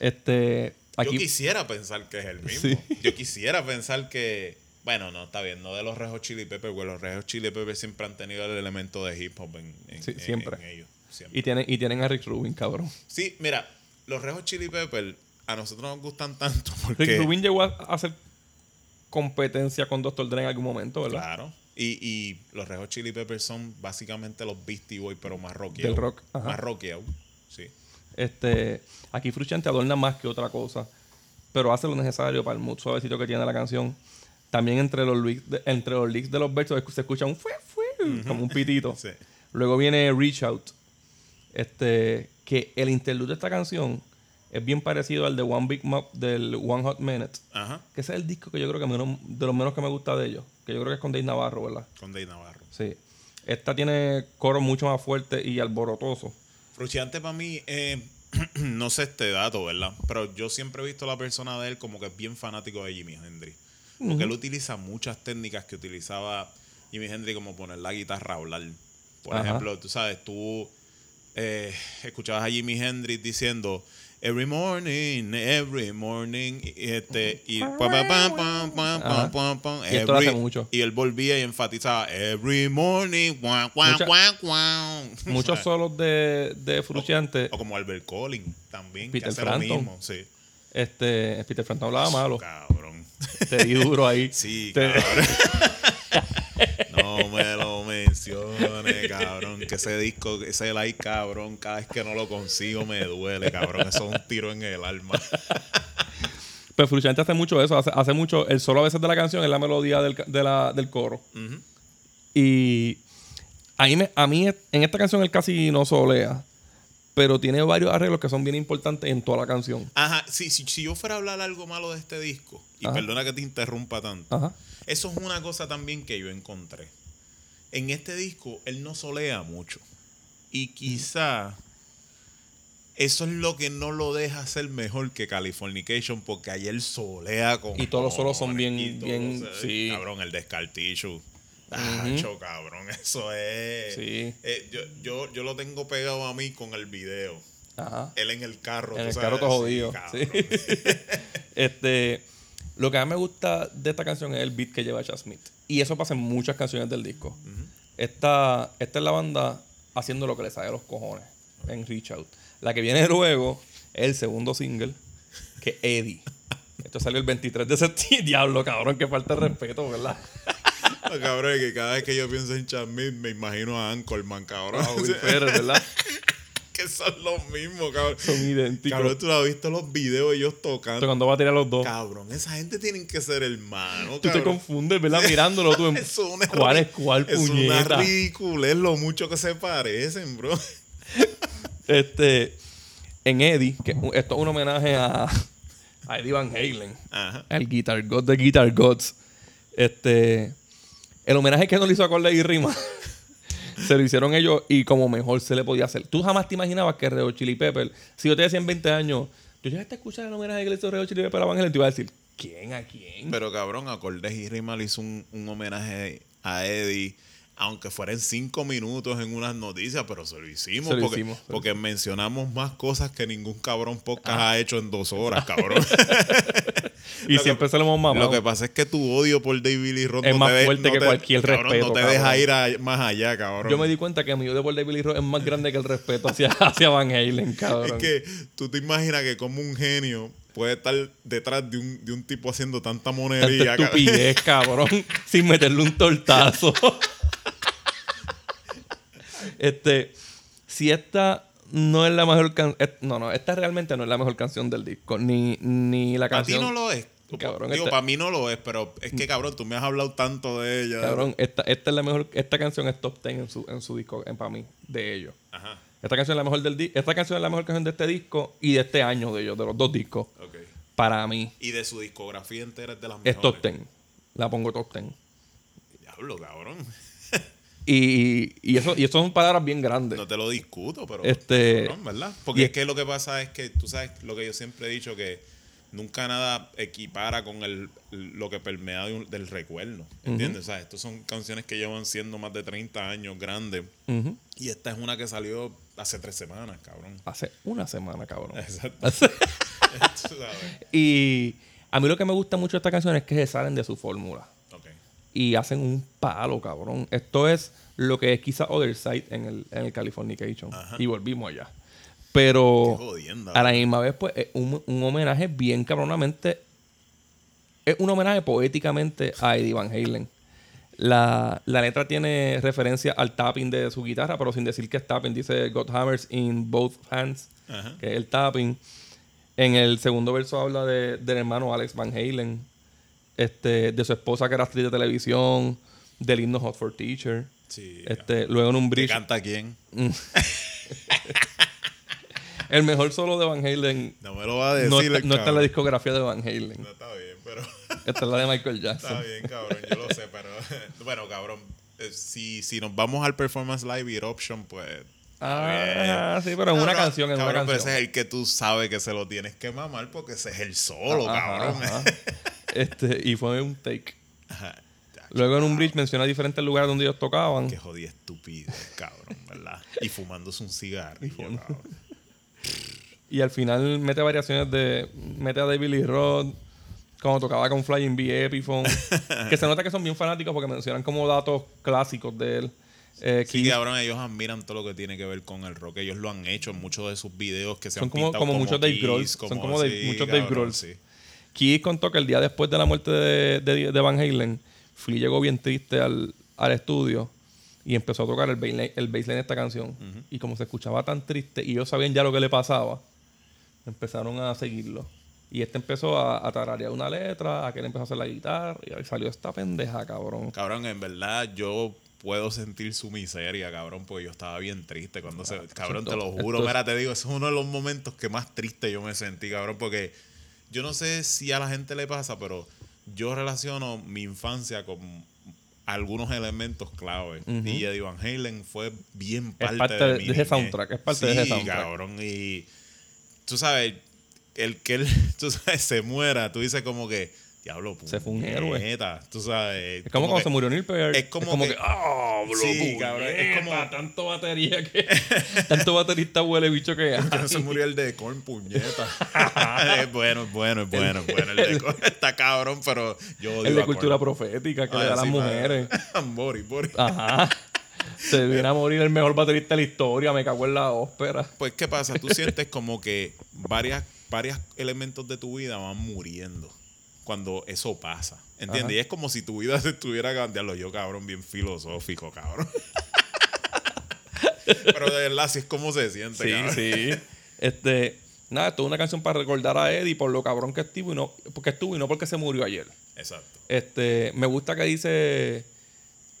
Este, Yo aquí, quisiera pensar que es el mismo. Sí. Yo quisiera pensar que. Bueno, no, está bien, no de los Rejos Chili Peppers, porque los Rejos Chili Peppers siempre han tenido el elemento de hip hop en, en- Sí, en- siempre. en ellos. Siempre. y, tienen, y tienen a Rick Rubin, cabrón. Sí, mira, los Rejos Chili Peppers a nosotros nos gustan tanto Rick porque. Rubin llegó a hacer competencia con Dr. Dre en algún momento, ¿verdad? Claro. Y, y los Rejos Chili Peppers son básicamente los Beastie Boys, pero más rockeados. Del rock, ajá. Más rockeados, sí. Este, aquí Fruchante adorna más que otra cosa, pero hace lo necesario para el mood suavecito que tiene la canción. También entre los de, entre los leaks de los versos se escucha un fue, fue, como un pitito. (laughs) Sí. Luego viene Reach Out, este, que el interlude de esta canción es bien parecido al de One Big Mop del One Hot Minute, Ajá. que ese es el disco que yo creo que menos, de los menos que me gusta de ellos, que yo creo que es con Dave Navarro, ¿verdad? Con Dave Navarro. Sí. Esta tiene coro mucho más fuerte y alborotoso. Fruchiante para mí, eh, (clears throat) no sé este dato, ¿verdad? Pero yo siempre he visto a la persona de él como que es bien fanático de Jimi Hendrix. Porque él utiliza muchas técnicas que utilizaba Jimi Hendrix, como poner la guitarra a hablar. Por Ajá. ejemplo, tú sabes, tú eh, escuchabas a Jimi Hendrix diciendo Every morning, every morning, y este, y pam, pam, pam, pam, pam, Ajá. pam, pam, Y esto lo hace every- mucho. Y él volvía y enfatizaba Every morning, guau, guau, Mucha- guau, guau. (laughs) Muchos solos de, de Fruciante. O como Albert Collins también, Peter que hace Frampton. lo mismo. Sí. Este, Peter Frampton hablaba malo. Cabrón. Te di duro ahí. Sí, Te- cabrón. (laughs) no me lo. Canciones, cabrón. Que ese disco, ese like, cabrón, cada vez que no lo consigo me duele, cabrón. Eso es un tiro en el alma. Pero Frusciante hace mucho eso, hace, hace mucho, el solo a veces de la canción es la melodía del, ca- de la- del coro. Y a mí, me- a mí en esta canción él casi no solea, pero tiene varios arreglos que son bien importantes en toda la canción. Ajá, sí, si, si yo fuera a hablar algo malo de este disco, y Ajá. perdona que te interrumpa tanto, Ajá. eso es una cosa también que yo encontré. En este disco él no solea mucho. Y quizá eso es lo que no lo deja ser mejor que Californication, porque ayer solea con. Y todos los solos son bien- y bien- sí. Cabrón, el de Scar Tissue. Acho, cabrón, eso es. Sí. Eh, yo, yo, yo lo tengo pegado a mí con el video. Ajá. Él en el carro. En el sabes, carro todo jodido. Sí. (laughs) este, lo que a mí me gusta de esta canción es el beat que lleva Chad Smith. Y eso pasa en muchas canciones del disco. esta, esta es la banda haciendo lo que le sale a los cojones en Reach Out. La que viene luego es el segundo single, que es Eddie. (laughs) Esto salió el 23 de septiembre. (laughs) Diablo, cabrón, que falta de respeto, ¿verdad? (laughs) Cabrón, que cada vez que yo pienso en Chad me imagino a Anchorman, cabrón. Ah, Will ¿verdad? Que son los mismos, cabrón. Son idénticos. Cabrón, tú lo has visto los videos ellos tocando. Cuando va a tirar los dos. Cabrón, esa gente tienen que ser hermanos, Tú te confundes, ¿verdad? Mirándolo tú (laughs) Es una cuál es cuál Es una puñeta. ridiculez lo mucho que se parecen, bro. (laughs) Este, en Eddie, que esto es un homenaje a, a Eddie Van Halen, Ajá. el Guitar God de Guitar Gods. Este, el homenaje que no le hizo a Corley y Rima, se lo hicieron ellos y como mejor se le podía hacer. Tú jamás te imaginabas que Red Hot Chili Pepper, si yo te decía en 20 años, yo llegaste a escuchar el homenaje que le hizo Chili Pepper a Van Halen, te iba a decir, ¿quién a quién? Pero cabrón, a Cortés y Rima hizo un, un homenaje a Eddie, aunque fuera en cinco minutos en unas noticias, pero se lo hicimos. Se lo porque, hicimos, porque mencionamos más cosas que ningún cabrón podcast ha hecho en dos horas, (laughs) cabrón. y lo siempre que- se lo hemos mamado. Lo que pasa es que tu odio por David Lee Roth Es no más te fuerte no que te- cualquier cabrón, respeto, No te cabrón. deja ir a- más allá, cabrón. Yo me di cuenta que mi odio por David Lee Roth es más grande que el respeto hacia, (laughs) hacia Van Halen, cabrón. Es que tú te imaginas que como un genio puede estar detrás de un, de un tipo haciendo tanta Tanta monería. cabrón. estupidez, (laughs) cabrón, sin meterle un tortazo. este, si esta no es la mejor canción, no, no, esta realmente no es la mejor canción del disco, ni, ni la Para ti canción. no lo es. Cabrón, Digo, esta- para mí no lo es, pero es que cabrón, tú me has hablado tanto de ella. Cabrón, esta, esta es la mejor, esta canción es top 10 en su, en su disco, en, para mí, de ellos. Ajá. Esta canción es la mejor del di- esta canción es la mejor canción de este disco y de este año de ellos, de los dos discos. Ok. Para mí, Y de su discografía entera es de las es mejores. top 10. La pongo top 10. Diablo, cabrón. Y, y eso, y eso son palabras bien grandes. No te lo discuto, pero. Este- cabrón, ¿verdad? Porque es que lo que pasa es que tú sabes lo que yo siempre he dicho que nunca nada equipara con el, lo que permea de un- del recuerdo. ¿Entiendes? O sea, estas son canciones que llevan siendo más de 30 años grandes. Y esta es una que salió hace tres semanas, cabrón. Hace una semana, cabrón. Exacto. (laughs) Y a mí lo que me gusta mucho de esta canción es que se salen de su fórmula. Y hacen un palo, cabrón. Esto es lo que es quizá Other Side en el, en el Californication. Ajá. Y volvimos allá. Pero jodienda. a la misma vez, pues, es un, un homenaje bien cabronamente. Es un homenaje poéticamente a Eddie Van Halen. La, la letra tiene referencia al tapping de su guitarra, pero sin decir que es tapping. Dice God hammers in both hands, Ajá. que es el tapping. En el segundo verso habla de- del hermano Alex Van Halen, este, de su esposa que era actriz de televisión, del himno Hot for Teacher. Sí. Este, luego en un ¿Qué bridge. canta quién? (laughs) El mejor solo de Van Halen No me lo va a decir. no, está, no está en la discografía de Van Halen. No, está bien, pero. (laughs) Esta es la de Michael Está Jackson. bien, cabrón, yo lo sé, pero (laughs) bueno, cabrón, eh, si, si nos vamos al Performance Live Eruption, pues... Ah, sí, pero en una canción, en una pero canción. ese es el que tú sabes que se lo tienes que mamar porque ese es el solo, Ajá, cabrón. ajá. (laughs) Este, y fue un take. Ajá. Luego en un bridge menciona diferentes lugares donde ellos tocaban. Qué jodida estupidez, cabrón, ¿verdad? Y fumándose un cigarrillo, cabrón. Y al final mete variaciones de. Mete a David Lee Roth. Como tocaba con Flying B, Epiphone. (laughs) que se nota que son bien fanáticos porque mencionan como datos clásicos de él. Eh, Sí, cabrón, ellos admiran todo lo que tiene que ver con el rock. Ellos lo han hecho en muchos de sus videos que se Son han como- pintado como muchos Dave Grohl. Son como muchos Dave Grohl. sí. Keith contó que el día después de la muerte de, de- de Van Halen, Flea llegó bien triste al, al estudio Y empezó a tocar el baseline, el baseline de esta canción. Y como se escuchaba tan triste y ellos sabían ya lo que le pasaba, empezaron a seguirlo. Y este empezó a, a tararear una letra, aquel empezó a hacer la guitarra y ahí salió esta pendeja, cabrón. Cabrón, en verdad yo puedo sentir su miseria, cabrón, porque yo estaba bien triste cuando se... Cabrón, te lo juro, es- mira, te digo, es uno de los momentos que más triste yo me sentí, cabrón, porque yo no sé si a la gente le pasa, pero yo relaciono mi infancia con algunos elementos clave. Y Eddie Van Halen fue bien Es parte, parte de, de- mi de ese soundtrack, es parte de ese Sí, soundtrack. cabrón, y tú sabes, el que él, (laughs) tú sabes, se muera, tú dices como que, diablo, Se fue un héroe. puñeta, Tú sabes. Es como, cuando que- se murió Neil Peart. es como que- ¡ah, bro, Sí, cabrón, es como- tanto batería que... (laughs) tanto baterista huele bicho que (laughs) hay. Que se murió el de Korn, puñeta. es bueno, es bueno, es bueno, es bueno. El de Korn está cabrón, pero yo odio El de a cultura Korn. profética que Ah, le da a las sí, mujeres. Boris, Boris. Ajá. Se viene a morir el mejor baterista de la historia. Me cago en la ópera. Pues, ¿qué pasa? Tú sientes como que varias, varios elementos de tu vida van muriendo cuando eso pasa. ¿Entiendes? Ajá. Y es como si tu vida se estuviera cambiando. Yo, cabrón, bien filosófico, cabrón. (laughs) Pero de verdad, así es como se siente, Sí, cabrón. sí. Este, nada, esto es una canción para recordar a Eddie por lo cabrón que estuvo y no, porque estuvo y no porque se murió ayer. Exacto. Este, me gusta que dice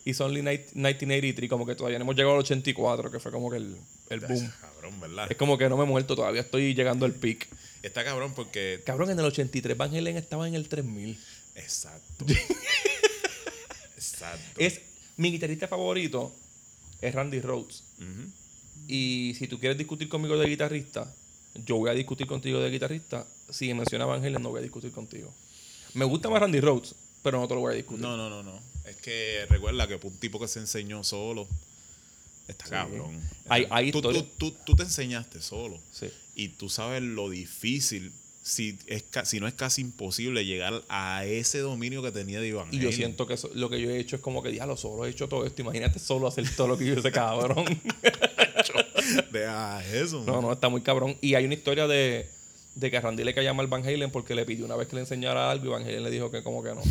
It's only night- 1983, como que todavía no hemos llegado al 84, que fue como que el, el boom. Cabrón, ¿verdad? Es como que no me he muerto, todavía estoy llegando al peak. Está cabrón porque... Cabrón, en el 83 Van Halen estaba en el 3000. Exacto. (laughs) Exacto. Es mi guitarrista favorito es Randy Rhodes. Y si tú quieres discutir conmigo de guitarrista, yo voy a discutir contigo de guitarrista. Si menciona Van Halen, no voy a discutir contigo. Me gusta más Randy Rhodes, pero no te lo voy a discutir. No, no, no, no. Es que recuerda que un tipo que se enseñó solo está cabrón. Hay- hay tú, tú, tú, tú te enseñaste solo. Sí. Y tú sabes lo difícil, si, es, si no es casi imposible llegar a ese dominio que tenía de Iván. Y yo siento que eso- lo que yo he hecho es como que, diablo, solo he hecho todo esto. Imagínate solo hacer todo lo que yo ese cabrón. (laughs) Deja eso. no, no, está muy cabrón. Y hay una historia de, de que a Randy le caía mal Van Halen porque le pidió una vez que le enseñara algo y Van Halen le dijo que como que no.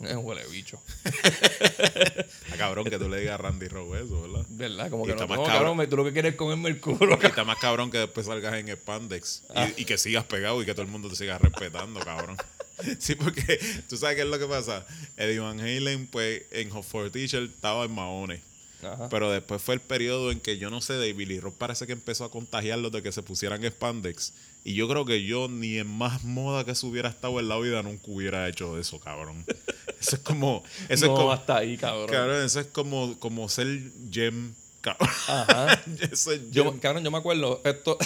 (laughs) Es un huele bicho. Está cabrón que tú le digas a Randy Rowe eso, ¿verdad? ¿Verdad? Como Y que está no, más no, cabrón. cabrón, tú lo que quieres es comerme el culo. Y está más cabrón que después salgas en Spandex y, Ah. y que sigas pegado y que todo el mundo te siga respetando, cabrón. (laughs) Sí, porque tú sabes qué es lo que pasa. Eddie Van Halen, pues en Hot for Teacher estaba en Mahone. Ajá. Pero después fue el periodo en que yo no sé, de Billy Rock parece que empezó a contagiarlos de que se pusieran Spandex. Y yo creo que yo ni en más moda que se hubiera estado en la vida nunca hubiera hecho eso, cabrón. Eso es como. Eso no, es como. hasta ahí, cabrón. Cabrón, eso es como, como ser Gem. Cabrón. Ajá. (laughs) Eso es Yo, cabrón, yo me acuerdo, esto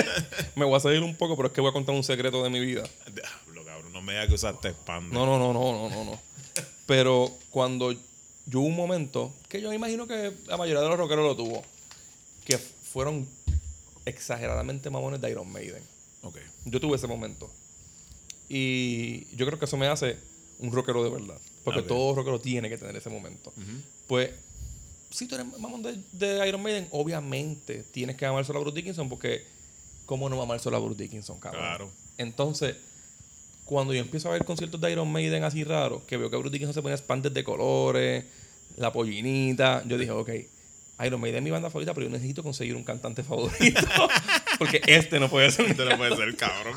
(laughs) me voy a salir un poco, pero es que voy a contar un secreto de mi vida. Diablo, cabrón, no me digas que usaste Spandex. No, no, no, no, no, no, no. Pero cuando yo hubo un momento, que yo me imagino que la mayoría de los rockeros lo tuvo, que fueron exageradamente mamones de Iron Maiden. Ok. Yo tuve ese momento. Y yo creo que eso me hace un rockero de verdad. Porque todo rockero tiene que tener ese momento. Pues, si tú eres mamón de, de Iron Maiden, obviamente tienes que amar solo a Bruce Dickinson porque ¿cómo no amar solo a Bruce Dickinson, cabrón? Claro. Entonces, cuando yo empiezo a ver conciertos de Iron Maiden así raros, que veo que Bruce Dickinson se pone spandes de colores, la pollinita, yo dije, ok, Iron Maiden es mi banda favorita, pero yo necesito conseguir un cantante favorito. (laughs) porque este no puede ser Este no puede ser, cabrón.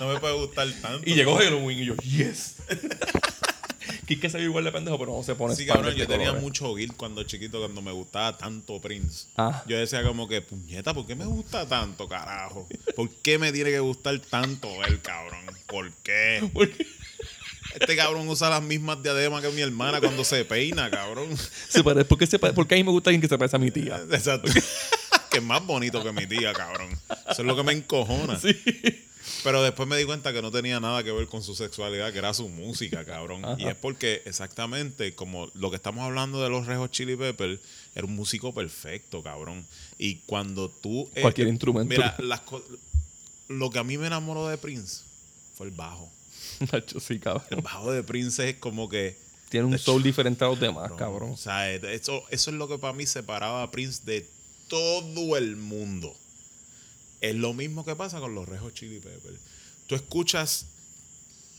No me puede gustar tanto. Y llegó Halloween y yo, yes. (laughs) Quique se ve igual de pendejo, pero no se pone Sí, cabrón, yo tenía colores. mucho guilt cuando chiquito, cuando me gustaba tanto Prince. Ah. Yo decía como que, puñeta, ¿por qué me gusta tanto, carajo? ¿Por qué me tiene que gustar tanto el cabrón? ¿Por qué? (laughs) Porque Este cabrón usa las mismas diademas que mi hermana cuando se peina, cabrón. se parece, ¿por qué se pare- porque a mí me gusta alguien que se parece a mi tía. (laughs) Exacto. Que es más bonito que mi tía, cabrón. Eso es lo que me encojona. Sí. Pero después me di cuenta que no tenía nada que ver con su sexualidad, que era su música, cabrón. Y es porque exactamente como lo que estamos hablando de los Rejos Chili Peppers, era un músico perfecto, cabrón. Y cuando tú... eh, Cualquier instrumento. Mira, las lo que a mí me enamoró de Prince fue el bajo. Sí, El cabrón. bajo de Prince es como que... Tiene un soul diferente a los demás, O cabrón. sea, eso, eso es lo que para mí separaba a Prince de todo el mundo. Es lo mismo que pasa con los Rejos Chili Peppers. Tú escuchas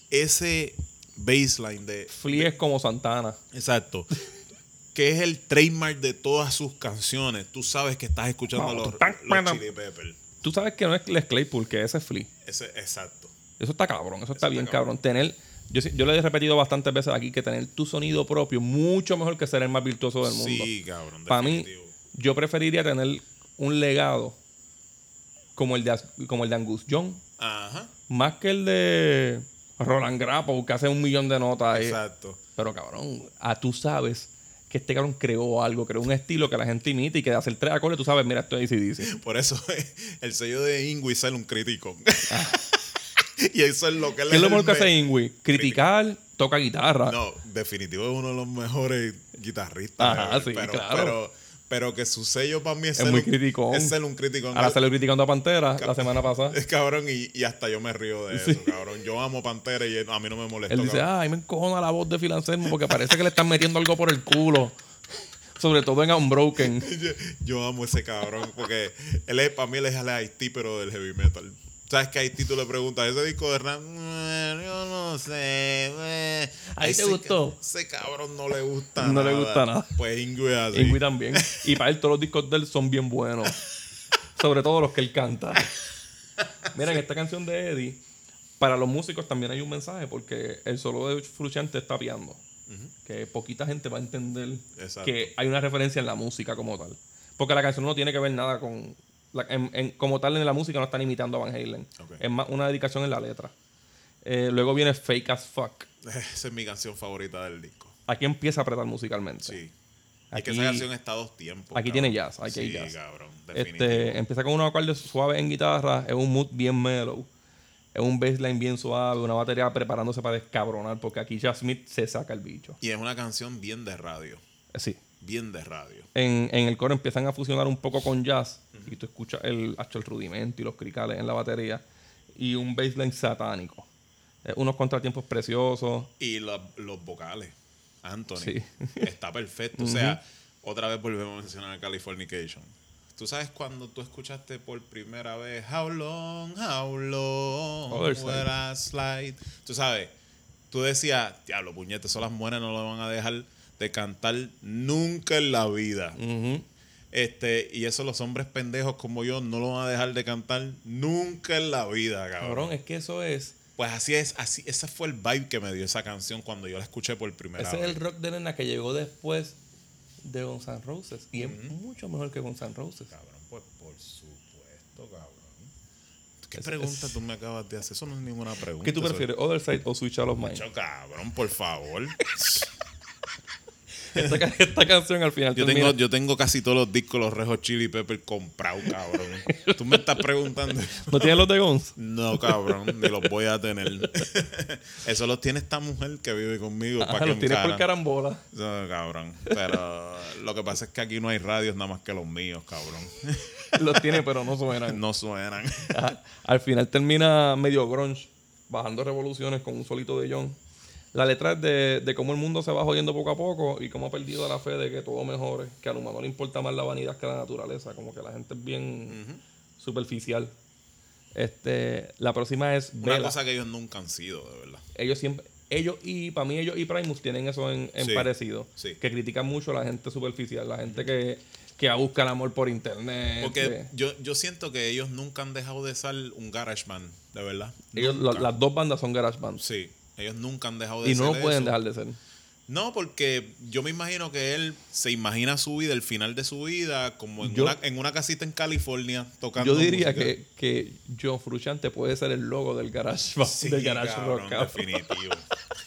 ese baseline de... Flea es como Santana. Exacto. (laughs) que es el trademark de todas sus canciones, tú sabes que estás escuchando Vamos, los, tan- los Chili Peppers. Tú sabes que no es Les Claypool, que ese es Flea. Ese, exacto. Eso está cabrón, eso está está bien cabrón. cabrón. Tener, yo, yo le he repetido bastantes veces aquí que tener tu sonido propio, mucho mejor que ser el más virtuoso del mundo. Sí, cabrón. Para mí. Yo preferiría tener un legado como el de, como el de Angus Young, Ajá. más que el de Roland Grappo, que hace un millón de notas. ahí. Exacto. Pero cabrón, ah, tú sabes que este cabrón creó algo, creó un estilo que la gente imita y que de hacer tres acordes, tú sabes, mira, esto es ACDC. (laughs) Por eso (laughs) el sello de Ingui sale un crítico. (laughs) y eso es lo que Ah. ¿Qué es lo mejor que hace Ingui? Criticar, toca guitarra. No, definitivo es uno de los mejores guitarristas. Ajá, sí, pero, claro. pero, pero que su sello para mí es, Es ser muy un, criticón. Es ser un crítico. Ahora salió criticando a Pantera la semana pasada. Es (laughs) cabrón y, y hasta yo me río de eso, cabrón. Yo amo Pantera y a mí no me molesta. Él dice, cabrón. ay, me encojona la voz de Phil Anselmo porque parece que le están metiendo algo por el culo. (laughs) Sobre todo en Unbroken. (laughs) yo, yo amo ese cabrón porque él es, para mí él es el Haití, pero del heavy metal. ¿Sabes que Haití tú le preguntas, ese disco de rap? "Mm, Yo no sé. eh". ¿A ti te Ese gustó? Ese cabrón no le gusta No nada. le gusta nada. Pues Ingui así. Ingui también. Y para él todos los discos de él son bien buenos. Sobre todo los que él canta. Miren, esta canción de Eddie, para los músicos también hay un mensaje porque el solo de Fruchante está piando. Que poquita gente va a entender Exacto. que hay una referencia en la música como tal. Porque la canción no tiene que ver nada con... la- en- en- como tal en la música no están imitando a Van Halen. Es más una dedicación en la letra. Eh, luego viene Fake as Fuck. Esa es mi canción favorita del disco. Aquí empieza a apretar musicalmente. Sí. Es que Aquí- esa canción está a dos tiempos. aquí cabrón. tiene jazz, aquí hay sí, jazz. cabrón. Este, empieza con unos acordes suaves en guitarra, es un mood bien mellow, es un bassline bien suave, una batería preparándose para descabronar, porque aquí Jazz Smith se saca el bicho. Y es una canción bien de radio. Sí. Bien de radio. En, en el coro empiezan a fusionar un poco con jazz, y tú escuchas el, el rudimento y los cricales en la batería, y un bassline satánico. Eh, unos contratiempos preciosos. Y la- los vocales. Anthony. Sí. (laughs) Está perfecto. O sea, otra vez volvemos a mencionar Californication. Tú sabes cuando tú escuchaste por primera vez How long, how long Other Side. I slide? Tú sabes, tú decías, diablo, puñete, eso las mujeres no lo van a dejar de cantar nunca en la vida. Este, y eso los hombres pendejos como yo no lo van a dejar de cantar nunca en la vida, cabrón. Cabrón, es que eso es. Pues así es, así, ese fue el vibe que me dio esa canción cuando yo la escuché por primera Ese es vez. el rock de nena que llegó después de Guns N' Roses. Y es mucho mejor que Guns N' Roses. Cabrón, pues por supuesto, cabrón. ¿Qué Es- pregunta es- tú me acabas de hacer? Eso no es ninguna pregunta. ¿Qué tú prefieres, Other Side o Switch of Mine? Macho, cabrón, por favor. (laughs) Esta, ca- esta canción al final Yo termina- tengo, yo tengo casi todos los discos, los Rejos Chili Pepper comprados, cabrón. (laughs) Tú me estás preguntando. ¿No tienes los de Guns? No, cabrón, ni los voy a tener. (laughs) Eso los tiene esta mujer que vive conmigo. Ajá, para los tienes por carambola. No, cabrón. Pero lo que pasa es que aquí no hay radios nada más que los míos, cabrón. (laughs) Los tiene, pero no suenan. No suenan. Al final termina medio grunge, bajando revoluciones con un solito de John. La letra es de, de cómo el mundo se va jodiendo poco a poco y cómo ha perdido la fe de que todo mejore, que al humano le importa más la vanidad que la naturaleza, como que la gente es bien superficial. Este, la próxima es Una cosa que ellos nunca han sido, de verdad. ellos siempre ellos y para mí ellos y Primus tienen eso en, en Sí, parecido sí. que critican mucho a la gente superficial la gente que, que busca el amor por internet Porque que- yo, yo siento que ellos nunca han dejado de ser un garage band, de verdad. ellos, la- las dos bandas son garage bands Sí, ellos nunca han dejado de y ser no lo pueden eso. dejar de ser No, porque yo me imagino que él se imagina su vida, el final de su vida, como en, Yo- una, en una casita en California tocando yo diría que, que John Frusciante puede ser el logo del garage, Sí, del garage cabrón, rock definitivo.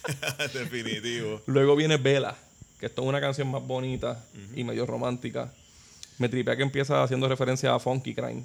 (laughs) definitivo. luego viene Vela que esto es una canción más bonita y medio romántica me tripea que empieza haciendo referencia a Funky Crime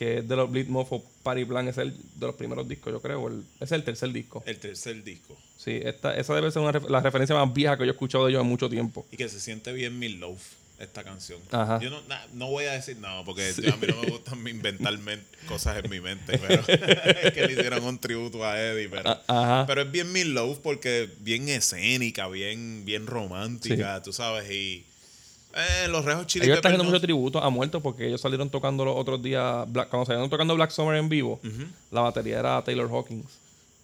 que es de los Bleed Mofo Party Plan es el de los primeros discos yo creo el- es el tercer disco El tercer disco. Sí, esta, esa debe ser una la referencia más vieja que yo he escuchado de ellos en mucho tiempo. Y que se siente bien Meatloaf, esta canción. Ajá. Yo no, na- no voy a decir nada, porque yo- a mí no me gusta (laughs) inventar cosas en mi mente, pero (laughs) es que le hicieron un tributo a Eddie, pero, A- ajá. pero es bien Meatloaf porque bien escénica, bien, bien romántica, tú sabes, y eh, los Rejos Chili ellos están haciendo mucho tributo a muertos porque ellos salieron tocando los otros días, Black- cuando salieron tocando Black Summer en vivo, la batería era Taylor Hawkins.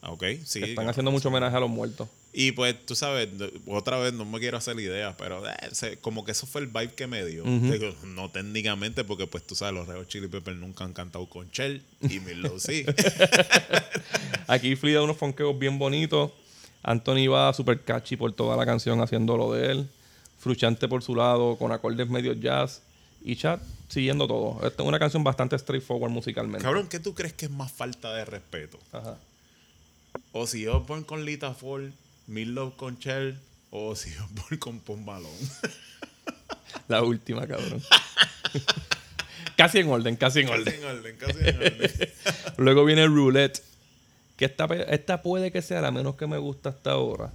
Ah, Ok, sí. que están claro. haciendo mucho homenaje a los muertos. Y pues, tú sabes, otra vez no me quiero hacer ideas, pero eh, como que eso fue el vibe que me dio. Digo, no técnicamente, porque pues tú sabes, los Red Hot Chili Peppers nunca han cantado con Shell y Milo sí. (laughs) Aquí Flea da unos fonqueos bien bonitos. Anthony va super catchy por toda la canción haciendo lo de él. Fruchante por su lado, con acordes medio jazz. Y Chad siguiendo todo. Esta es una canción bastante straightforward musicalmente. Cabrón, ¿qué tú crees que es más falta de respeto? Ajá. O si Osborne con Lita Ford, Love con Shell, o si Osborne con Post Malone. (laughs) La última, cabrón. (laughs) casi en orden, casi en casi orden. en orden, casi en orden. (laughs) Luego viene Roulette. Que esta, esta puede que sea la menos que me gusta hasta ahora.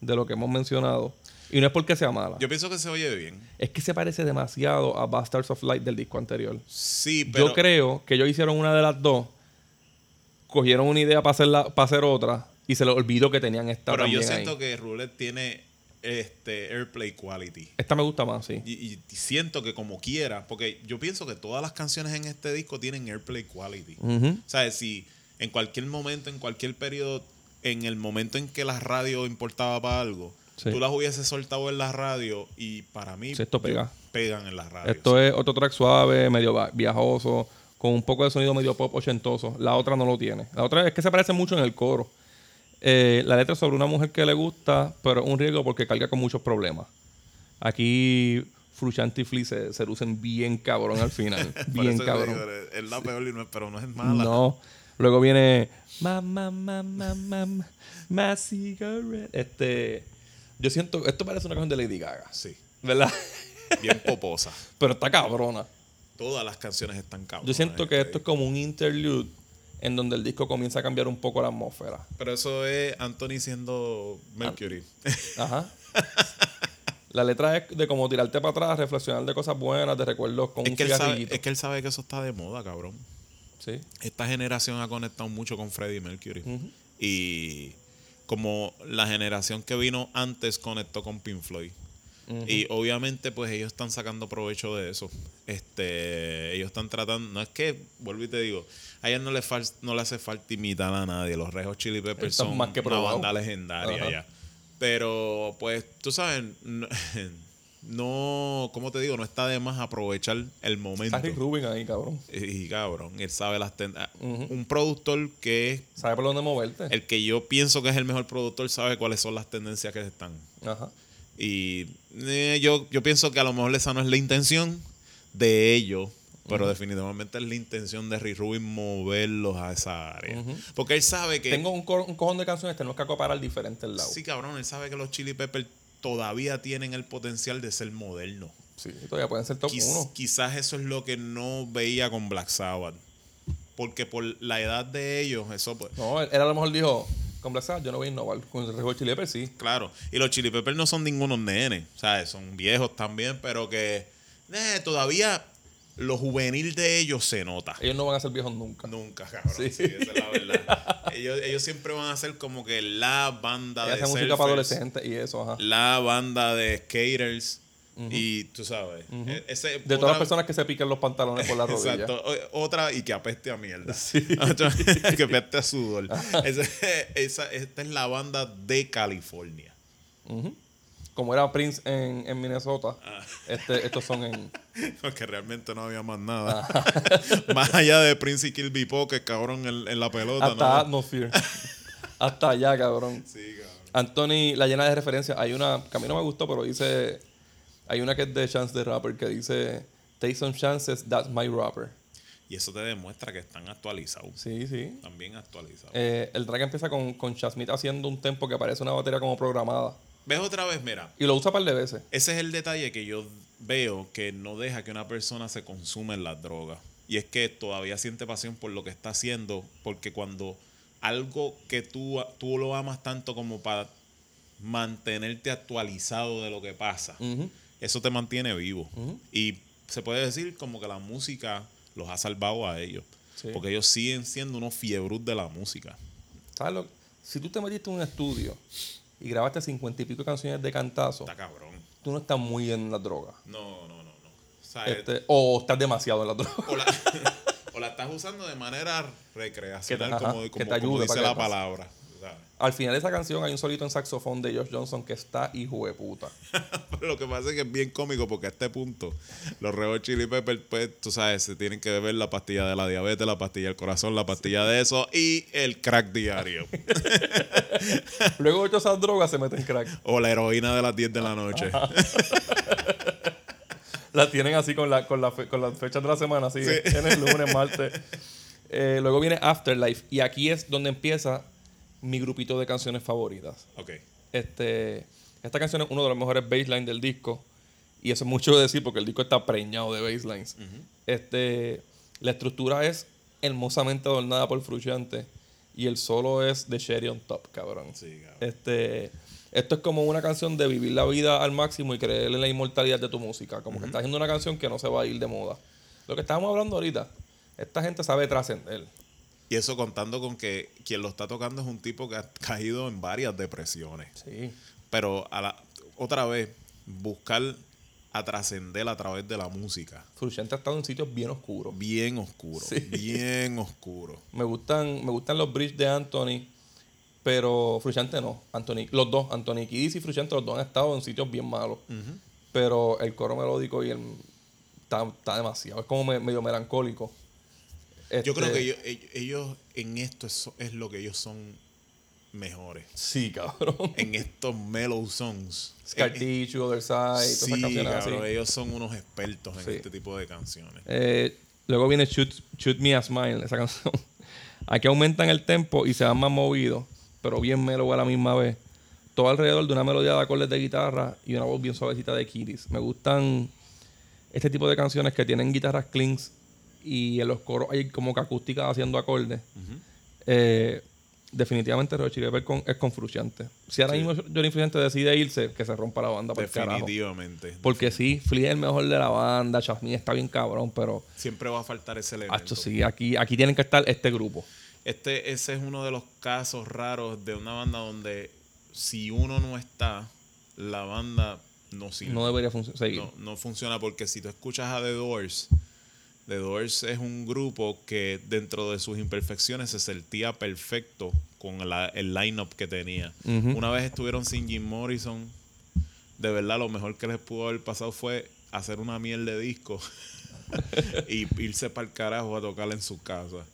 De lo que hemos mencionado. Y no es porque sea mala. Yo pienso que se oye bien. es que se parece demasiado a Bastards of Light del disco anterior. Sí, pero... Yo creo que ellos hicieron una de las dos. Cogieron una idea para hacer, la- para hacer otra. Y se les olvidó que tenían esta Pero yo siento ahí. que Roulette tiene este airplay quality. Esta me gusta más, sí. Y, y siento que como quiera, porque yo pienso que todas las canciones en este disco tienen airplay quality. Ujú. O sea, si en cualquier momento, en cualquier periodo, en el momento en que la radio importaba para algo, Sí. tú las hubieses soltado en la radio y para mí Sí, esto pega. pegan en la radio. Esto es otro track suave, medio viajoso, con un poco de sonido medio pop ochentoso. La otra no lo tiene. La otra es que se parece mucho en el coro. Eh, la letra es sobre una mujer que le gusta, pero es un riesgo porque carga con muchos problemas. Aquí Frusciante y Flea se, se lucen bien cabrón al final. (laughs) Bien cabrón. es la peor y no es, pero no es mala. No. Luego viene Mamá, mamá, mamá, my cigarette. Este, yo siento, esto parece una canción de Lady Gaga, Sí, ¿verdad? bien poposa. (laughs) Pero está cabrona. Todas las canciones están cabronas. Yo siento que este esto es como un interlude en donde el disco comienza a cambiar un poco la atmósfera. Pero eso es Anthony siendo Mercury. Ajá. (laughs) La letra es de como tirarte para atrás, reflexionar de cosas buenas, de recuerdos con es, un que él sabe, cigarrillito. es que él sabe que eso está de moda, cabrón. Sí. Esta generación ha conectado mucho con Freddie Mercury. Y como la generación que vino antes conectó con Pink Floyd. Y obviamente, pues ellos están sacando provecho de eso. Este, ellos están tratando, no es que, vuelvo y te digo, a ellos no le, fal- no le hace falta imitar a nadie. Los Red Hot Chili Peppers son más que una banda legendaria ya. Pero, pues, tú sabes, (laughs) no, ¿cómo te digo? No está de más aprovechar el momento. Harry Rubin ahí, cabrón. Y cabrón, él sabe las tendencias. Un productor que es ¿Sabe por dónde moverte? el que yo pienso que es el mejor productor, sabe cuáles son las tendencias que están. Ajá. Y eh, yo, yo pienso que a lo mejor esa no es la intención de ellos, pero definitivamente es la intención de Rick Rubin moverlos a esa área. Porque él sabe que. Tengo un, co- un cojón de canciones, tenemos que acoparar diferentes lados. Sí, cabrón, él sabe que los Chili Peppers todavía tienen el potencial de ser modernos. Sí, todavía pueden ser top Quiz- 1. Quizás eso es lo que no veía con Black Sabbath. Porque por la edad de ellos, eso pues. No, él, a lo mejor dijo, con Black Sabbath yo no voy a innovar. Con el Red Chili Peppers sí. Claro. Y los Chili Peppers no son ningunos nenes. ¿Sabes? Son viejos también, pero que eh, todavía lo juvenil de ellos se nota. Ellos no van a ser viejos nunca. Nunca, cabrón. Sí. Sí. esa es la verdad. (laughs) ellos, ellos siempre van a ser como que la banda de hacen música para adolescentes y eso, ajá. la banda de skaters. Y tú sabes. e- ese- De todas las personas que se piquen los pantalones por la (laughs) rodilla. Exacto. Otra y que apeste a mierda. (laughs) Otra, que apeste a sudor. Esa, esta es la banda de California. Como era Prince en, en Minnesota, Ah. (laughs) este, estos son en... (laughs) Porque realmente no había más nada. Ah. (laughs) más allá de Prince y Kill Bipo, que cabrón en, en la pelota. Hasta ¿no? Atmosphere. hasta allá, cabrón. Sí, cabrón. Anthony la llena de referencias. Hay una que a mí no me gustó, pero dice... Hay una que es de Chance the Rapper que dice... Take some chances, that's my rapper. Y eso te demuestra que están actualizados. Sí, sí. Bien actualizados. Eh, el track empieza con, con Chad Smith haciendo un tempo que parece una batería como programada. ¿Ves otra vez? Mira, Y lo usa un par de veces. ese es el detalle que yo veo que no deja que una persona se consuma en las drogas. Y es que todavía siente pasión por lo que está haciendo, porque cuando algo que tú, tú lo amas tanto como para mantenerte actualizado de lo que pasa, eso te mantiene vivo. Y se puede decir como que la música los ha salvado a ellos. Sí. Porque ellos siguen siendo unos fiebrus de la música. ¿Sabes lo? Si tú te metiste en un estudio y grabaste cincuenta y pico canciones de cantazo, Está cabrón. tú no estás muy en la droga. No, no, no, no. O sea, Este, o estás demasiado en la droga. o, la, (laughs) o la estás usando de manera recreacional, te- como, que como- te ayude como dice la palabra. Al final de esa canción hay un solito en saxofón de Josh Johnson que está hijo de puta. (laughs) Pero lo que pasa es que es bien cómico porque a este punto los Red Chili Peppers, pues, tú sabes, se tienen que beber la pastilla de la diabetes, la pastilla del corazón, la pastilla de eso y el crack diario. (laughs) Luego de esas drogas se meten crack. o la heroína de las 10 de la noche. La tienen así con, la, con, la fe- con las fechas de la semana, así. Tienes lunes, martes. Eh, luego viene Afterlife. Y aquí es donde empieza mi grupito de canciones favoritas. ok. Este, esta canción es uno de los mejores basslines del disco. Y eso es mucho decir porque el disco está preñado de basslines. este, la estructura es hermosamente adornada por Frusciante. Y el solo es de Sherry on Top, cabrón. Sí, cabrón. Este, esto es como una canción de vivir la vida al máximo y creer en la inmortalidad de tu música. Como que estás haciendo una canción que no se va a ir de moda. Lo que estábamos hablando ahorita. Esta gente sabe trascender. Y eso contando con que quien lo está tocando es un tipo que ha caído en varias depresiones. Sí. Pero a la, otra vez, buscar a trascender a través de la música. Frusciante ha estado en sitios bien oscuros. Bien oscuro. Sí. Bien oscuro. (laughs) Me gustan, me gustan los bridges de Anthony, pero Frusciante no. Anthony, los dos, Anthony Kiddis y Frusciante, los dos han estado en sitios bien malos. Pero el coro melódico y el está, está demasiado. Es como me- medio melancólico. Yo Este, creo que ellos, ellos- ellos en esto es, es lo que ellos son mejores. Sí, cabrón. En estos mellow songs. Scar Tissue, Other Side, todas esas Sí, así. cabrón, ellos son unos expertos en Sí. este tipo de canciones. Eh, luego viene Shoot, Shoot Me a Smile, esa canción. (laughs) Aquí aumentan el tempo y se van más movidos, pero bien mellow a la misma vez. Todo alrededor de una melodía de acordes de guitarra y una voz bien suavecita de Kitties. Me gustan este tipo de canciones que tienen guitarras cleans y en los coros hay como que acústicas haciendo acordes. Eh, definitivamente Red Chili Peppers es con Frusciante. Si ahora Sí. mismo Johnny Frusciante decide irse, que se rompa la banda por el carajo. Definitivamente. Porque sí, Flea es el mejor de la banda, Chasmin está bien cabrón, pero Siempre va a faltar ese elemento. Hacho, sí, aquí, aquí tienen que estar este grupo. Este, ese es uno de los casos raros de una banda donde si uno no está, la banda no sirve. No debería funcionar. seguir. no, no funciona porque si tú escuchas a The Doors, The Doors es un grupo que dentro de sus imperfecciones se sentía perfecto con la- el lineup que tenía. Una vez estuvieron sin Jim Morrison, de verdad lo mejor que les pudo haber pasado fue hacer una miel de disco (laughs) y irse para el carajo a tocar en su casa.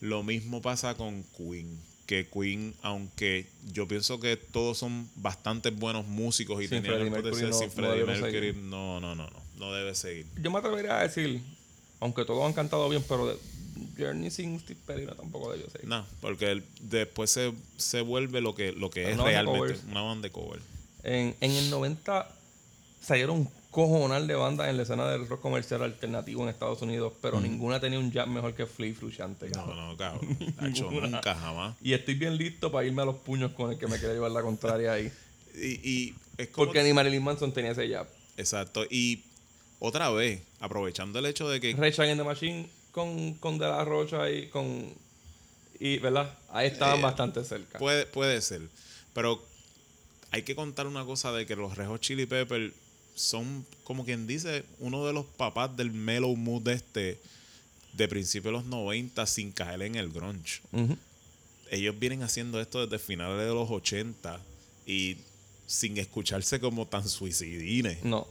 Lo mismo pasa con Queen. Que Queen, aunque yo pienso que todos son bastante buenos músicos y Sin tenían el potencial no- sin no Freddie debieron Mercury, no, no, no, no, no debe seguir. Yo me atrevería a decir, aunque todos han cantado bien, pero de Journey sin Steve Perry tampoco debió seguir. No, porque después se, se vuelve lo que, lo que es de realmente una banda de cover. En, en el 90 salieron un cojonal de bandas en la escena del rock comercial alternativo en Estados Unidos, pero ninguna tenía un jazz mejor que Flea y Frusciante. No, no, cabrón. Hacho, (laughs) nunca, jamás. Y estoy bien listo para irme a los puños con el que me quiere llevar la contraria ahí. (laughs) Y, y es como Porque ni Marilyn Manson tenía ese jab. Exacto. Y otra vez, aprovechando el hecho de que Rage Against the Machine con, con De La Rocha y con. Y, ¿verdad? Ahí estaban Eh, bastante cerca. puede, puede ser, pero hay que contar una cosa de que los Red Hot Chili Peppers son, como quien dice, uno de los papás del mellow mood este de principios de los 90 sin caer en el grunge. Ellos vienen haciendo esto desde finales de los 80 y sin escucharse como tan suicidines. No.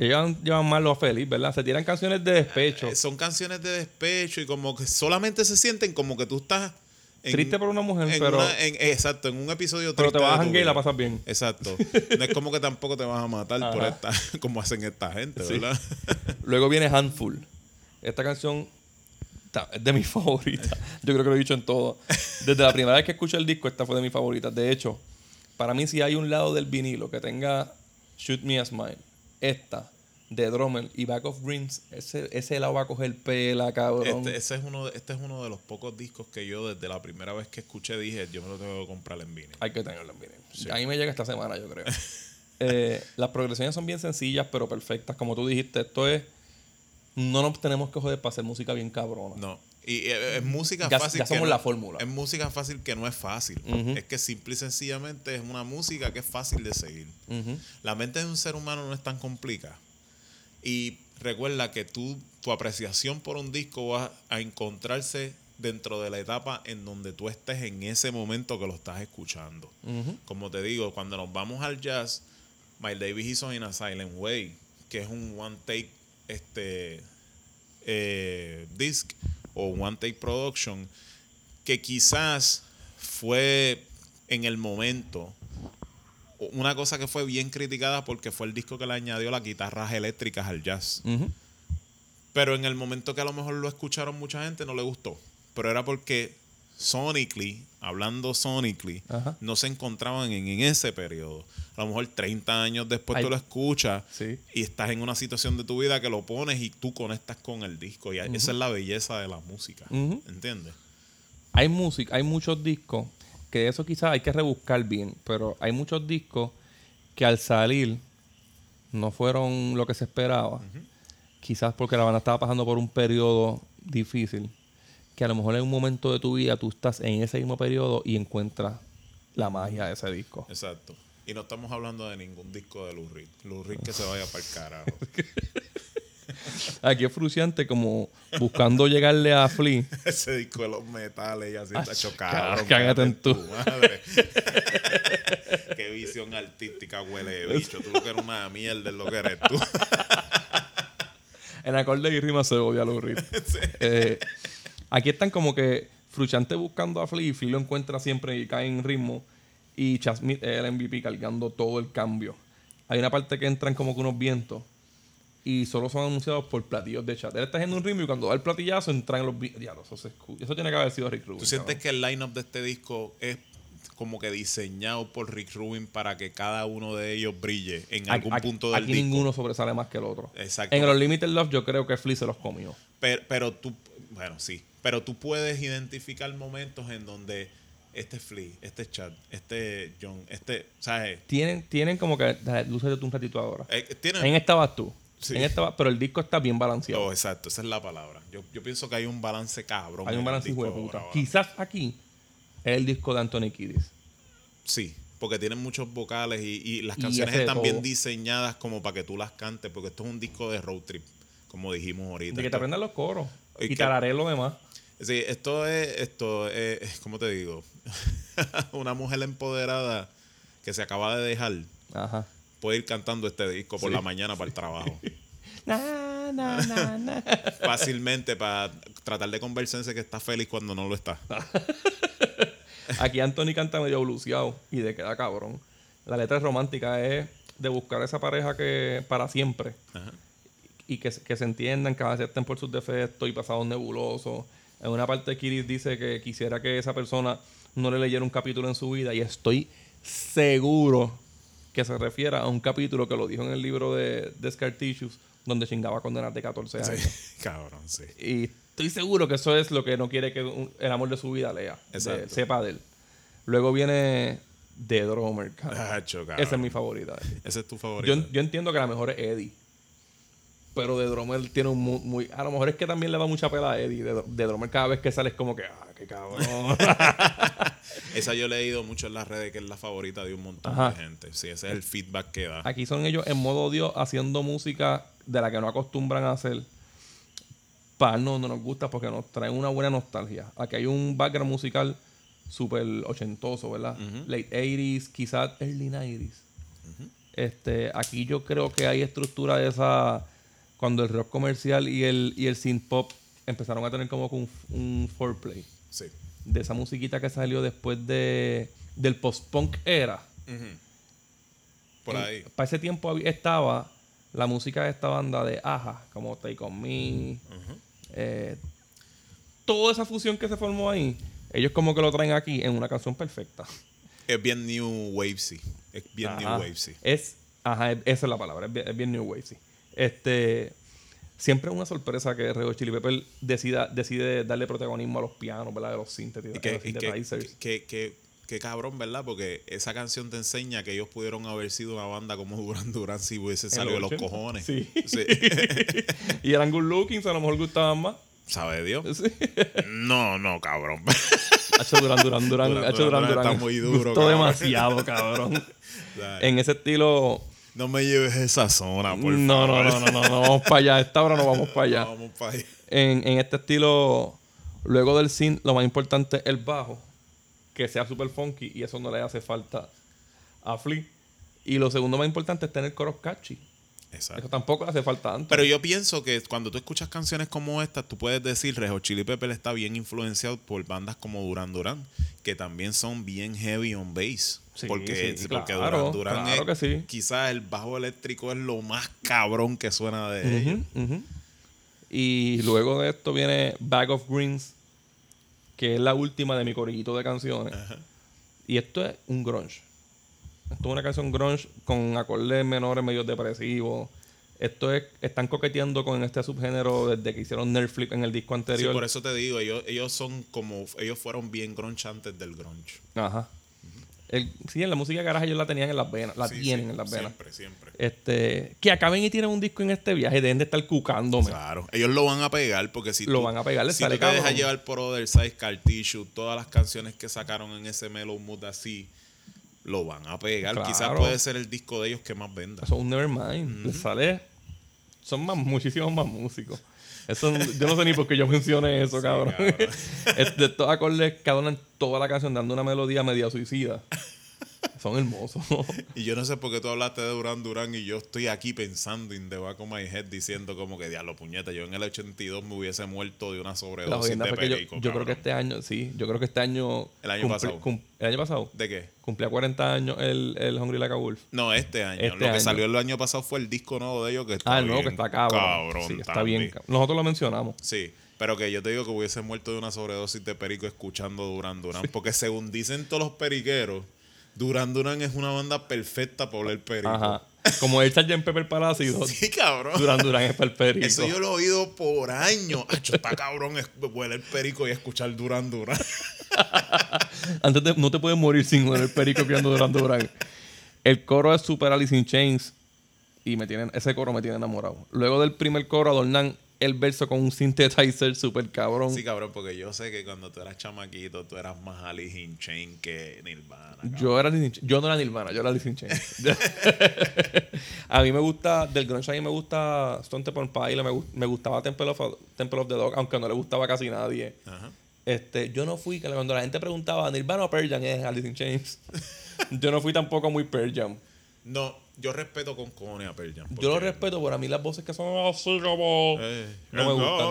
Ellos llevan mal lo feliz, ¿verdad? Se tiran canciones de despecho. Eh, Son canciones de despecho y como que solamente se sienten como que tú estás en- Triste por una mujer, en pero, una- en- exacto, en un episodio pero te triste vas a janguear y la pasas bien. Exacto. (laughs) No es como que tampoco te vas a matar por esta, (laughs) como hacen esta gente, Sí. ¿verdad? (laughs) Luego viene Handful. Esta canción es de mis favoritas. Yo creo que lo he dicho en todo. Desde la primera vez que escuché el disco, esta fue de mis favoritas. De hecho, para mí, si hay un lado del vinilo que tenga Shoot Me a Smile, esta, de Drummel y Back of Dreams, ese, ese lado va a coger pela, cabrón. Este, ese es uno de, este es uno de los pocos discos que yo desde la primera vez que escuché dije, yo me lo tengo que comprar en vinil. Hay que tenerlo en vinilo. Sí. A mí me llega esta semana, yo creo. (laughs) Eh, las progresiones son bien sencillas, pero perfectas. Como tú dijiste, esto es. No nos tenemos que joder para hacer música bien cabrona. No. Y eh, es música Ya- fácil. ya que no- la fórmula. Es música fácil que no es fácil. Ujú. Es que simple y sencillamente es una música que es fácil de seguir. La mente de un ser humano no es tan complicada. Y recuerda que tú, tu apreciación por un disco va a encontrarse dentro de la etapa en donde tú estés en ese momento que lo estás escuchando. Como te digo, cuando nos vamos al jazz, Miles Davis hizo In a Silent Way, que es un one take este eh, disc o one take production que quizás fue en el momento una cosa que fue bien criticada porque fue el disco que le añadió las guitarras eléctricas al jazz. Pero en el momento que a lo mejor lo escucharon mucha gente no le gustó. Pero era porque sonically, hablando sonically, no se encontraban en, ese periodo. A lo mejor 30 años después tú lo escuchas y estás en una situación de tu vida que lo pones y tú conectas con el disco. Y esa es la belleza de la música. ¿Entiendes? Hay música, hay muchos discos que eso quizás hay que rebuscar bien, pero hay muchos discos que al salir no fueron lo que se esperaba. Quizás porque la banda estaba pasando por un periodo difícil. Que a lo mejor en un momento de tu vida tú estás en ese mismo periodo y encuentras la magia de ese disco. Exacto. Y no estamos hablando de ningún disco de. Lou Reed que se vaya para el carajo. (laughs) Aquí es frustrante como buscando llegarle a Flea. (laughs) Ese disco de los metales y así está chocado. Cágate en tu (laughs) madre. Qué visión artística huele de bicho. Tú lo que eres una mierda es lo que eres tú. en acorde y rima se odia a los eh, aquí están como que Fruchante buscando a Flea y Flea lo encuentra siempre y cae en ritmo. Y Chasmith es el MVP cargando todo el cambio. Hay una parte que entran como que unos vientos y solo son anunciados por platillos de chat. Él está haciendo un ritmo y cuando da el platillazo entran los diablos. Eso, eso tiene que haber sido Rick Rubin. ¿Tú sientes que el lineup de este disco es como que diseñado por Rick Rubin para que cada uno de ellos brille en algún punto del aquí ninguno sobresale más que el otro. Exacto. En los Limited Love yo creo que Flea se los comió. Pero, pero tú, bueno, sí. Pero tú puedes identificar momentos en donde este es Flea, este es Chad, este es John, este, ¿sabes? Tienen, tienen como que luces de un ratito ahora. Eh, en esta vas tú pero el disco está bien balanceado. Oh, exacto, esa es la palabra. Yo, pienso que hay un balance cabrón. Hay un balance de puta. Quizás aquí es el disco de Anthony Kiddis. Sí, porque tienen muchos vocales y, las canciones están bien diseñadas como para que tú las cantes, porque esto es un disco de road trip, como dijimos ahorita. De que te aprendan los coros y, te haré lo demás. Sí, esto es, esto es, ¿cómo te digo? (laughs) Una mujer empoderada que se acaba de dejar. Ajá puede ir cantando este disco por la mañana para el trabajo. (laughs) (laughs) Fácilmente para tratar de convencerse que está feliz cuando no lo está. Aquí Anthony canta medio bluseado y de queda cabrón. La letra romántica es de buscar esa pareja que para siempre. Y que, se entiendan, que acepten por sus defectos y pasados nebulosos. En una parte Kiris dice que quisiera que esa persona no le leyera un capítulo en su vida y estoy seguro que se refiera a un capítulo que lo dijo en el libro de, de donde chingaba condenas de 14 años. (laughs) cabrón, sí. Y estoy seguro que eso es lo que no quiere que el amor de su vida lea, sepa de él. Luego viene The Drummer, Esa es mi favorita. Esa es tu favorita. Yo, yo entiendo que la mejor es Eddie. Pero de Drummer tiene un muy, A lo mejor es que también le da mucha pela a Eddie. De, de Drummer cada vez que sale es como que. ¡Ah, qué cabrón! (laughs) Esa yo he leído mucho en las redes que es la favorita de un montón de gente. Sí, ese es el feedback que da. Aquí son ellos en modo Dios haciendo música de la que no acostumbran a hacer. Para no, no nos gusta porque nos traen una buena nostalgia. Aquí hay un background musical súper ochentoso, ¿verdad? Late 80s, quizás early 90s. este, aquí yo creo que hay estructura de esa cuando el rock comercial y el, y el synth pop empezaron a tener como un, un foreplay. Sí. De esa musiquita que salió después de, del post-punk era. Por ahí. para ese tiempo estaba la música de esta banda de Aja, como Take On Me. Eh, toda esa fusión que se formó ahí, ellos como que lo traen aquí en una canción perfecta. Es bien new wavesy. Es bien new wavesy. Es, ajá, esa es la palabra, es bien, es bien new wavesy. Este, siempre es una sorpresa que Red Chili Pepper decida, decide darle protagonismo a los pianos, ¿verdad? De los sintetizers. Qué cabrón, ¿verdad? Porque esa canción te enseña que ellos pudieron haber sido una banda como Duran Duran si hubiese salido de los cojones. Sí. (laughs) y eran good looking, a lo mejor gustaban más. ¿Sabe Dios? No, no, cabrón. Hacho Duran Duran Duran. Duran Duran, Está muy duro. Gustó demasiado, cabrón. (laughs) en ese estilo no me lleves esa zona, por no, favor. No, no, no, no, no, vamos para allá. Esta hora no vamos para allá. (laughs) vamos para allá. En, en este estilo Luego del synth, lo más importante es el bajo, que sea super funky y eso no le hace falta a Flea. Y lo segundo más importante es tener coros catchy. Exacto. Eso tampoco hace falta tanto. Pero yo pienso que cuando tú escuchas canciones como esta, tú puedes decir, Rejo Chili Pepper está bien influenciado por bandas como Duran Duran, que también son bien heavy on bass. Sí, porque sí, porque claro, Duran Duran claro sí. quizás el bajo eléctrico es lo más cabrón que suena de ellos. Ujú, ujú. Y luego de esto viene Bag of Greens, que es la última de mi corillito de canciones. Y esto es un grunge. Esto es una canción grunge con acordes menores, medio depresivos. Esto es, están coqueteando con este subgénero desde que hicieron Nerf Flip en el disco Sí, anterior. por eso te digo, ellos, ellos son como, ellos fueron bien grunge antes del grunge. Ajá. El- sí, en la música de garaje ellos la tenían en las venas, la Sí, tienen sí, en las venas. Siempre, siempre. Este, que acaben y tienen un disco en este viaje, deben de estar cucándome. Claro, ellos lo van a pegar porque si Lo tú, van a pegar, les si sale tú te dejas llevar por Otherside, Scar Tissue, todas las canciones que sacaron en ese Mellow Mood así, lo van a pegar. Claro. Quizás puede ser el disco de ellos que más venda. Un Nevermind. Les sale. Son más, muchísimos más músicos. Eso, yo no sé ni por qué yo mencioné eso, cabrón. cabrón. (laughs) De estos acordes que adornan toda la canción dando una melodía media suicida. (laughs) (laughs) Son hermosos. (laughs) Y yo no sé por qué tú hablaste de Duran Duran y yo estoy aquí pensando in the back of my head diciendo como que diablo puñeta, yo en el 82 me hubiese muerto de una sobredosis de yo, perico. yo creo que este año, sí, yo creo que este año. El año pasado. cum- ¿El año pasado? ¿De qué? Cumplía 40 años el, el Hungry Like a Wolf. No, este año. Este Lo que año. salió el año pasado fue el disco nuevo de ellos que está Ah, no, que está cabrón. cabrón sí, está también. bien. Nosotros lo mencionamos. Sí, pero que yo te digo que hubiese muerto de una sobredosis de perico escuchando Duran Duran. Porque según dicen todos los periqueros, Duran Duran es una banda perfecta para oler perico. Ajá. Como el Sgt. Pepper para ácido, (laughs) Sí, cabrón. Duran Duran es para el perico. Eso yo lo he oído por años. Acho, está cabrón huele el perico y escuchar Duran Duran. (laughs) Antes de- no te puedes morir sin oler el perico criando Duran Duran. El coro es Super Alice in Chains. Y me tienen, ese coro me tiene enamorado. Luego del primer coro adornan el verso con un synthesizer super cabrón. Sí, cabrón, porque yo sé que cuando tú eras chamaquito, tú eras más Alice in Chain que Nirvana. cabrón. Yo era. Yo no era Nirvana, yo era Alice in Chains. (laughs) a mí me gusta, del grunge a mí me gusta Stone Temple Pilots, me, me gustaba Temple of, Temple of the Dog, aunque no le gustaba casi nadie. Ajá. Este, yo no fui, cuando la gente preguntaba, ¿Nirvana o Pearl Jam? Es Alice in Chains. (laughs) yo no fui tampoco muy Pearl Jam. No, yo respeto con cojones a Pearl Jam. Yo lo respeto, pero a mí las voces que son así como... Eh, No me gustan.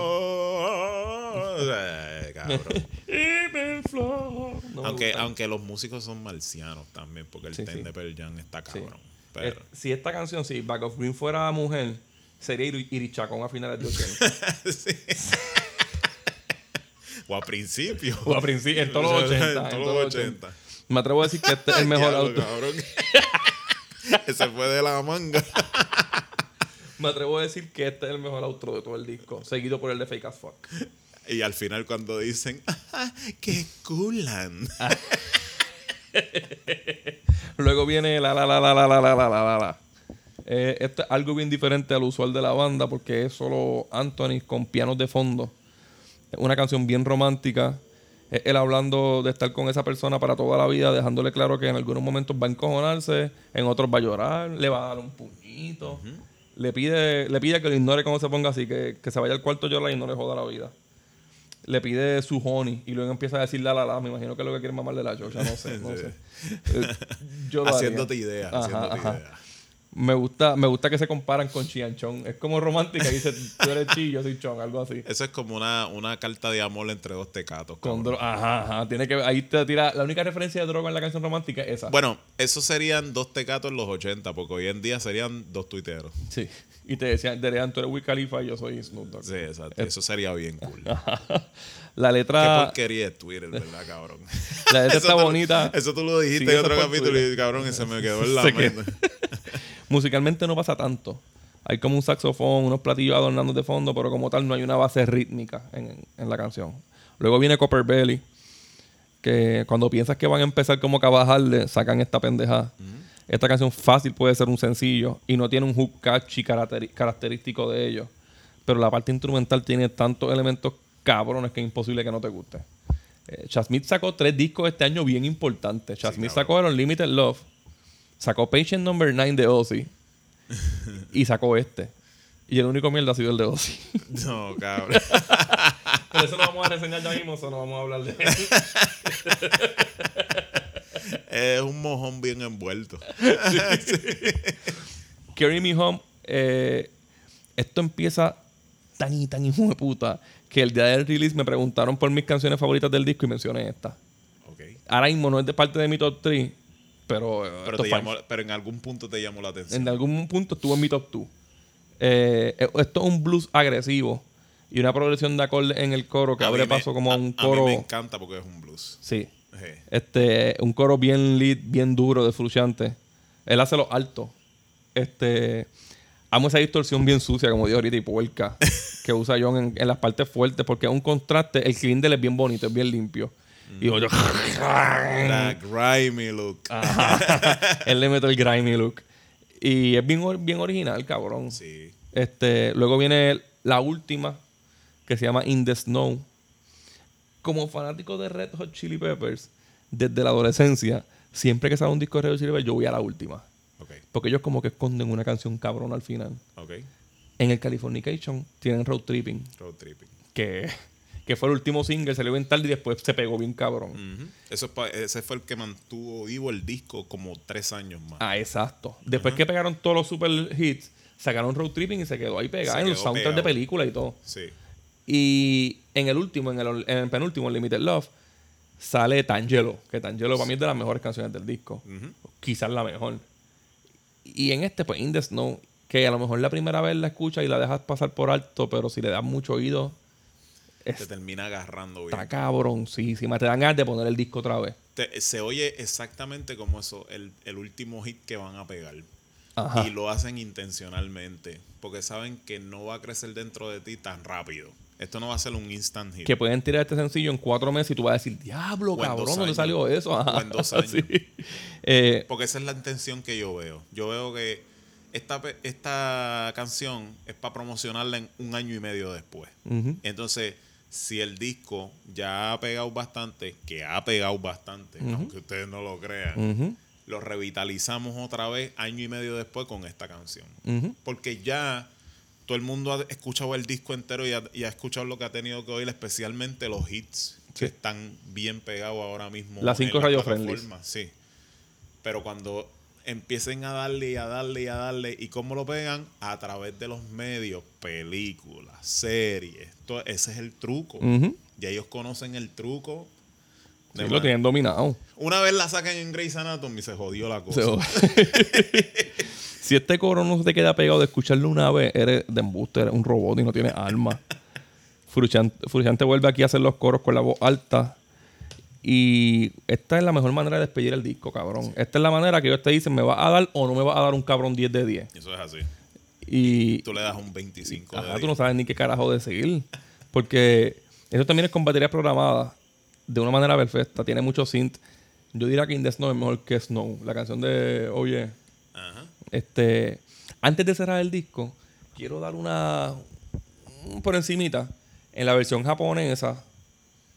Eh, cabrón. (laughs) No me aunque, gustan. aunque los músicos son marcianos también, porque el Sí, ten sí. de Pearl Jam está cabrón. Eh, Pero, si esta canción, si Back of Green fuera mujer, sería Iri- Irichacón a finales de (laughs) 80. Sí. o a principio. o a principios, en todos los 80. (laughs) En todos los 80. Me atrevo a decir que este es el mejor auto. (laughs) Ese fue de la manga. Me atrevo a decir que este es el mejor outro de todo el disco, seguido por el de Fake as Fuck. Y al final cuando dicen, "Ah, ¡qué culan! (laughs) Luego viene la la la la la la la la la la la. Eh, esto es algo bien diferente al usual de la banda porque es solo Anthony con pianos de fondo. Es una canción bien romántica. Él hablando de estar con esa persona para toda la vida, dejándole claro que en algunos momentos va a encojonarse, en otros va a llorar, le va a dar un puñito. Le pide, le pide que lo ignore cuando se ponga así, que, que se vaya al cuarto a llorar y no le joda la vida. Le pide su honey y luego empieza a decir la la la. Me imagino que es lo que quiere mamar de la chocha, no sé, (laughs) no sé. Eh, yo. Haciéndote ideas, Ajá, haciéndote ajá. ideas. Me gusta, me gusta que se comparan con Chianchón. Es como romántica y dice, tú eres chi, yo soy chon, algo así. Eso es como una, una carta de amor entre dos tecatos. Con ajá, ajá. Tiene que, ahí te tira. La única referencia de droga en la canción romántica es esa. Bueno, eso serían dos tecatos en los 80, porque hoy en día serían dos tuiteros. Sí. Y te decían, dirían, tú eres Wiz Khalifa y yo soy Snoop Dogg. Sí, exacto. Eso sería bien cool. (laughs) La Qué letra, porquería es Twitter, ¿verdad, cabrón? (laughs) la letra está tú- bonita. Eso tú lo dijiste Sí, en otro capítulo Twitter. y cabrón, y se me quedó en (laughs) la mente. Musicalmente no pasa tanto. Hay como un saxofón, unos platillos adornando de fondo, pero como tal no hay una base rítmica en, en la canción. Luego viene Copper Belly, que cuando piensas que van a empezar como que a bajarle, sacan esta pendejada. Esta canción fácil puede ser un sencillo y no tiene un hook catchy característico de ellos. Pero la parte instrumental tiene tantos elementos cabrones que es imposible que no te guste. Eh, Chasmith sacó tres discos este año bien importantes. Chasmith sacó el Unlimited Love, sacó Patient Number 9 de Ozzy y sacó este. Y el único mierda ha sido el de Ozzy. (laughs) No, cabrón. (laughs) Pero eso lo vamos a reseñar ya mismo, eso no vamos a hablar de eso. (laughs) Es un mojón bien envuelto. Carry Me Home, eh, esto empieza tan y tan hijo de puta que el día del release me preguntaron por mis canciones favoritas del disco y mencioné esta. Ok. Ahora mismo no es de parte de mi top 3, pero, eh, Pero, top te five. llamó- pero en algún punto te llamó la atención. en algún punto estuvo en mi top 2. Eh, eh, esto es un blues agresivo y una progresión de acordes en el coro que A abre me- paso como a un a- A coro. mí me encanta porque es un blues. Sí. Este, un coro bien lead, bien duro de Fruchante. Él hace los altos. Este, amo esa distorsión bien sucia, como dijo ahorita, y puerca, (laughs) que usa John en, en las partes fuertes, porque es un contraste. El clean de él es bien bonito, es bien limpio. Y yo, La grimy look. (laughs) él le mete el grimy look. Y es bien, bien original, cabrón. Sí. Este, luego viene la última, que se llama In the Snow. Como fanático de Red Hot Chili Peppers, desde la adolescencia, siempre que sale un disco de Red Hot Chili Peppers, yo voy a la última. Porque ellos como que esconden una canción cabrón al final. En el Californication tienen Road Tripping, Road tripping. que, que fue el último single, salió bien tarde y después se pegó bien cabrón. Eso ese fue el que mantuvo vivo el disco como tres años más. Ah, exacto. Después que pegaron todos los super hits, sacaron Road Tripping y se quedó ahí pegado en los soundtracks de películas y todo. Sí. Y en el último, en el, en el penúltimo, en Limited Love, sale Tangelo. Que Tangelo para mí es de las mejores canciones del disco. Quizás la mejor. Y en este, pues, In the Snow, que a lo mejor la primera vez la escuchas y la dejas pasar por alto, pero si le das mucho oído, Te está termina agarrando bien. cabroncísima. Te dan ganas de poner el disco otra vez. Te- se oye exactamente como eso, el, el último hit que van a pegar. Ajá. Y lo hacen intencionalmente. Porque saben que no va a crecer dentro de ti tan rápido. Esto no va a ser un instant hit. Que pueden tirar este sencillo en cuatro meses y tú vas a decir, diablo, cabrón, ¿dónde salió eso? Ajá. Dos (laughs) años. Sí. (laughs) Eh, Porque esa es la intención que yo veo. Yo veo que esta, esta canción es para promocionarla en un año y medio después. Entonces, si el disco ya ha pegado bastante, que ha pegado bastante, aunque ustedes no lo crean, lo revitalizamos otra vez año y medio después con esta canción. Porque ya todo el mundo ha escuchado el disco entero y ha, y ha escuchado lo que ha tenido que oír, especialmente los hits Sí. que están bien pegados ahora mismo. Las cinco friendlies. plataformas, Sí. Pero cuando empiecen a darle y a darle y a darle, ¿y cómo lo pegan? A través de los medios, películas, series. Todo, ese es el truco. Ujú. Y ellos conocen el truco. Sí, lo tienen dominado. Una vez la sacan en Grey's Anatomy, se jodió la cosa. (laughs) Si este coro no te queda pegado de escucharlo una vez, eres de embuste, eres un robot y no tienes alma. Fruchante, Fruchante vuelve aquí a hacer los coros con la voz alta. Y esta es la mejor manera de despedir el disco, cabrón. Esta es la manera que ellos te dicen, ¿me va a dar o no me va a dar un cabrón 10 de 10? Eso es así. Y Tú le das un 25 de ajá, 10. tú no sabes ni qué carajo de seguir. Porque eso también es con baterías programadas de una manera perfecta. Tiene mucho synth. Yo diría que In The Snow es mejor que Snow. La canción de Oye. Ajá. Este, antes de cerrar el disco, quiero dar una un por encimita en la versión japonesa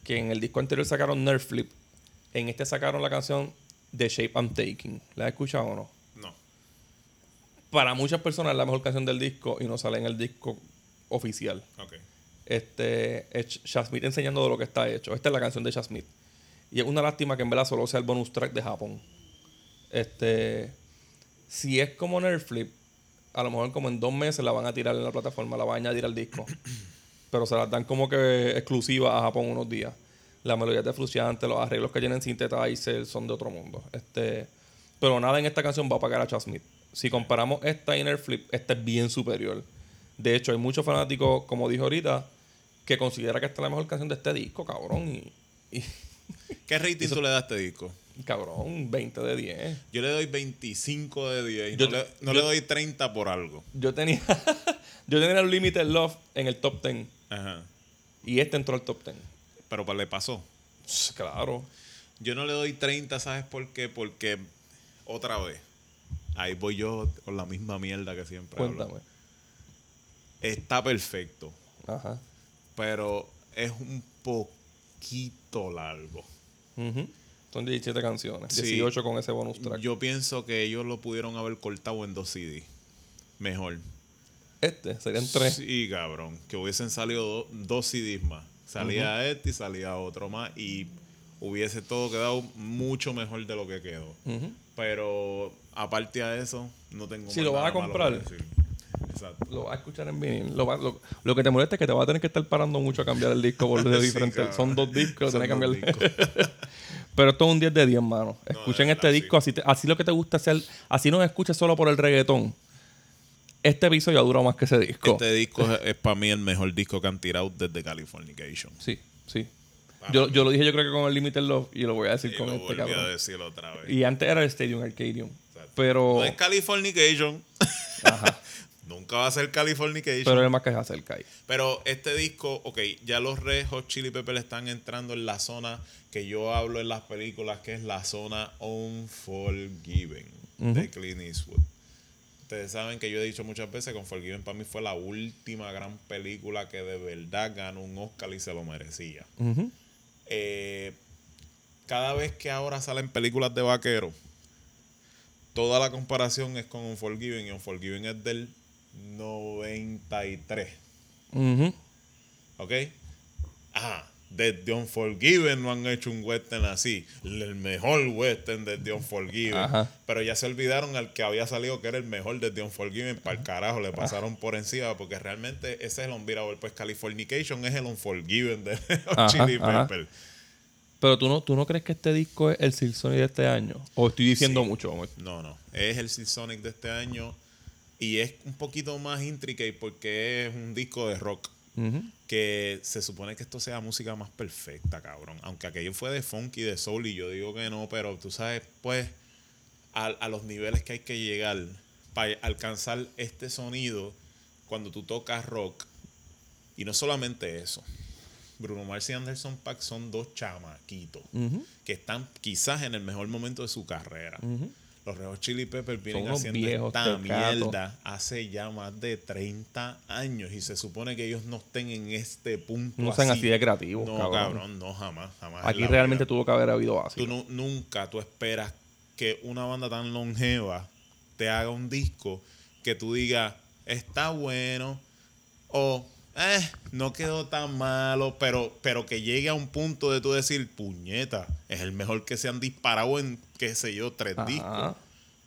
que en el disco anterior sacaron Nerf Flip. En este sacaron la canción The Shape I'm Taking. ¿La has escuchado o no? No. Para muchas personas es la mejor canción del disco y no sale en el disco oficial. Ok. Este es enseñando de lo que está hecho. Esta es la canción de Shasmith. Y es una lástima que en verdad solo sea el bonus track de Japón. Este. Si es como Nerf Flip, a lo mejor como en dos meses la van a tirar en la plataforma, la van a añadir al disco. Pero se las dan como que exclusiva a Japón unos días. La melodía es de Fruciante, los arreglos que tienen Synthesizer son de otro mundo. Este, pero nada en esta canción va a pagar a Chad Smith. Si comparamos esta Nerf Flip, esta es bien superior. De hecho, hay muchos fanáticos, como dijo ahorita, que considera que esta es la mejor canción de este disco, cabrón. Y, y- (laughs) ¿Qué rating tú le das a este disco? cabrón, 20 de 10. Yo le doy 25 de 10 y Yo- no, le, no yo- le doy 30 por algo. Yo tenía, (laughs) yo tenía el Limited Love en el top 10 Ajá. y este entró al top 10. Pero pues le pasó. Claro. Yo no le doy 30, ¿sabes por qué? Porque otra vez, ahí voy yo con la misma mierda que siempre hablo. Cuéntame. Está perfecto, Ajá. pero es un poquito largo. Ujú. Son 17 canciones. Sí. 18 con ese bonus track. Yo pienso que ellos lo pudieron haber cortado en dos CD. Mejor. Este serían 3. Sí, cabrón. Que hubiesen salido do- dos CDs más. Salía este y salía otro más y hubiese todo quedado mucho mejor de lo que quedó. Pero aparte a eso, no tengo Si más lo vas a comprar. Exacto. Lo vas a escuchar en vinil. Lo, va- lo- lo que te molesta es que te va a tener que estar parando mucho a cambiar el disco por (laughs) de Sí, diferente. cabrón. Son dos discos, tienes que cambiar. (laughs) Pero esto es un 10 de 10, mano. Escuchen de este disco, así, te- así lo que te gusta hacer, así no escuches solo por el reggaetón. Este episodio ha durado más que ese disco. Este disco es, para mí el mejor disco que han tirado desde Californication. Sí, sí. Yo, yo lo dije yo creo que con el Limited Love y lo voy a decir Y con lo este volví a cabrón. decir otra vez. Y antes era el Stadium Arcadium. Exacto. Pero, No es Californication. Ajá. (laughs) Nunca va a ser Californication. pero es más que se acerca ahí. Pero este disco, ok, ya los Red Hot Chili Peppers están entrando en la zona que yo hablo en las películas, que es la zona Unforgiven de Clint Eastwood. Ustedes saben que yo he dicho muchas veces que Unforgiven para mí fue la última gran película que de verdad ganó un Oscar y se lo merecía. Eh, cada vez que ahora salen películas de vaqueros, toda la comparación es con Unforgiven y Unforgiven es del 93. Ujú. ¿Ok? Ajá. Desde Unforgiven no han hecho un western así. El mejor western desde Unforgiven. Ajá. Pero ya se olvidaron al que había salido que era el mejor desde Unforgiven. Para el carajo, le pasaron por encima. Porque realmente ese es el Unbearable. Pues Californication es el Unforgiven de Ajá, (laughs) Chili ajá. Pepper. Pero tú no, tú no crees que este disco es el Silk Sonic de este año. O estoy diciendo Sí. mucho. No, no. Es el Silk Sonic de este año. Y es un poquito más intricate porque es un disco de rock. Que se supone que esto sea música más perfecta, cabrón. Aunque aquello fue de funky, de soul, y yo digo que no, pero tú sabes, pues, a, a los niveles que hay que llegar para alcanzar este sonido cuando tú tocas rock. Y no solamente eso. Bruno Mars y Anderson Paak son dos chamaquitos que están quizás en el mejor momento de su carrera. Los Red Hot Chili Peppers vienen haciendo esta mierda hace ya más de 30 años y se supone que ellos no estén en este punto. No sean así de creativos, No, cabrón. cabrón, no, jamás, jamás. Aquí realmente vida. tuvo que haber habido Tú ácido. nu- nunca tú esperas que una banda tan longeva te haga un disco que tú digas, está bueno o eh, no quedó tan malo, pero, pero que llegue a un punto de tú decir, puñeta, es el mejor que se han disparado en, qué sé yo, tres Ajá. discos.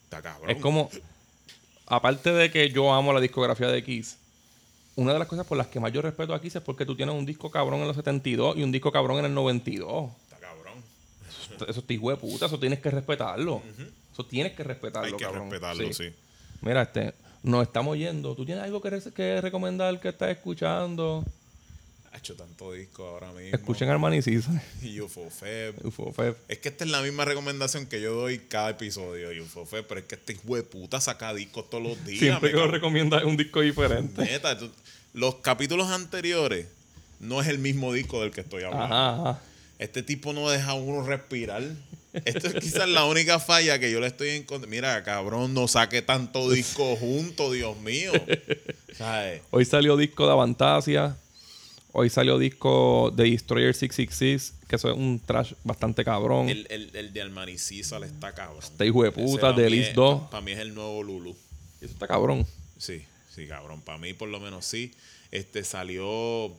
Está cabrón. Es como, aparte de que yo amo la discografía de Kiss, una de las cosas por las que más yo respeto a Kiss es porque tú tienes un disco cabrón en los 72 y un disco cabrón en el 92. Está cabrón. Eso es hijo de puta, eso tienes que respetarlo. Eso tienes que respetarlo, Hay que cabrón. respetarlo, sí. Mira, este, nos estamos yendo. ¿Tú tienes algo que, que recomendar que estás escuchando? Ha hecho tanto disco ahora mismo. Escuchen Armani Season. Y UFO Feb. Ufo, Feb. Es que esta es la misma recomendación que yo doy cada episodio de UFO Feb, pero es que este hijo de puta saca discos todos los días. Siempre que lo es un disco diferente. Neta, tú- los capítulos anteriores no es el mismo disco del que estoy hablando. Ajá, ajá. Este tipo no deja a uno respirar. Esto es quizás la única falla que yo le estoy encontrando. Mira, cabrón, no saque tanto disco junto, Dios mío. ¿Sabes? Hoy salió disco de Avantasia. Hoy salió disco de Destroyer 666, que eso es un trash bastante cabrón. El, el, el de Armani Caesar está cabrón. Este hijo de puta, de Liz es- 2. Para mí es el nuevo Lulu. Eso está cabrón. Sí, sí, cabrón. Para mí, por lo menos, sí. Este salió.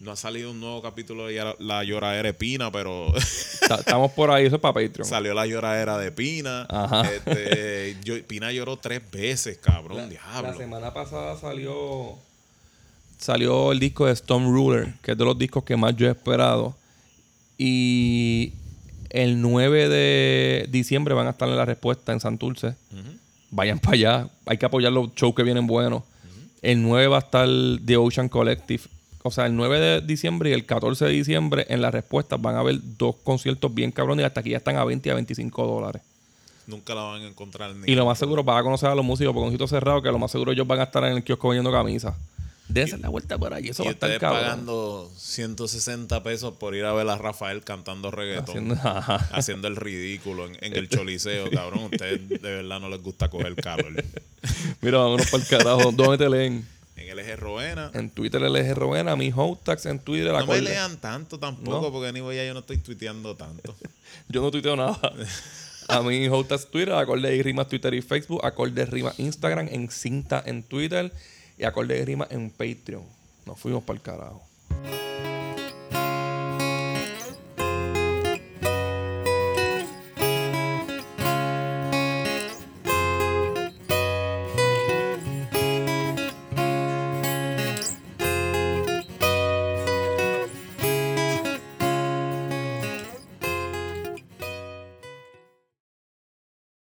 No ha salido un nuevo capítulo de Ya- La Lloradera de Pina, pero (laughs) Ta- Estamos por ahí, eso es para Patreon. salió La Lloradera de Pina. Ajá. Este, (laughs) yo- Pina lloró tres veces, cabrón. La, diablo. la semana pasada salió salió el disco de Storm Ruler, que es de los discos que más yo he esperado. Y el 9 de diciembre van a estar en la respuesta en Santurce. Ujú. Vayan para allá. Hay que apoyar los shows que vienen buenos. El 9 va a estar The Ocean Collective. O sea, el 9 de diciembre y el 14 de diciembre en la respuesta van a haber dos conciertos bien cabrones y hasta aquí ya están a 20 y a 25 dólares. Nunca la van a encontrar ni. Y lo más seguro, vas a conocer a los músicos porque un sitio cerrado que lo más seguro ellos van a estar en el kiosco vendiendo camisas. Dense la vuelta por allí, eso y va a estar cabrón. pagando 160 pesos por ir a ver a Rafael cantando reggaetón. Haciendo- (laughs) el ridículo en, en el (laughs) choliseo, cabrón. Ustedes de verdad no les gusta coger calor. (laughs) Mira, vámonos para el carajo. ¿Dónde te leen? En el eje Roena. En Twitter el eje Rowena, mi Hotax en Twitter la No me lean tanto tampoco, No. porque ni voy a yo no estoy tuiteando tanto. (laughs) Yo no tuiteo nada. (laughs) A mi Hotax Twitter, acorde y rimas Twitter y Facebook, acorde y rimas Instagram, en cinta en Twitter y acorde y rimas en Patreon. Nos fuimos para el carajo.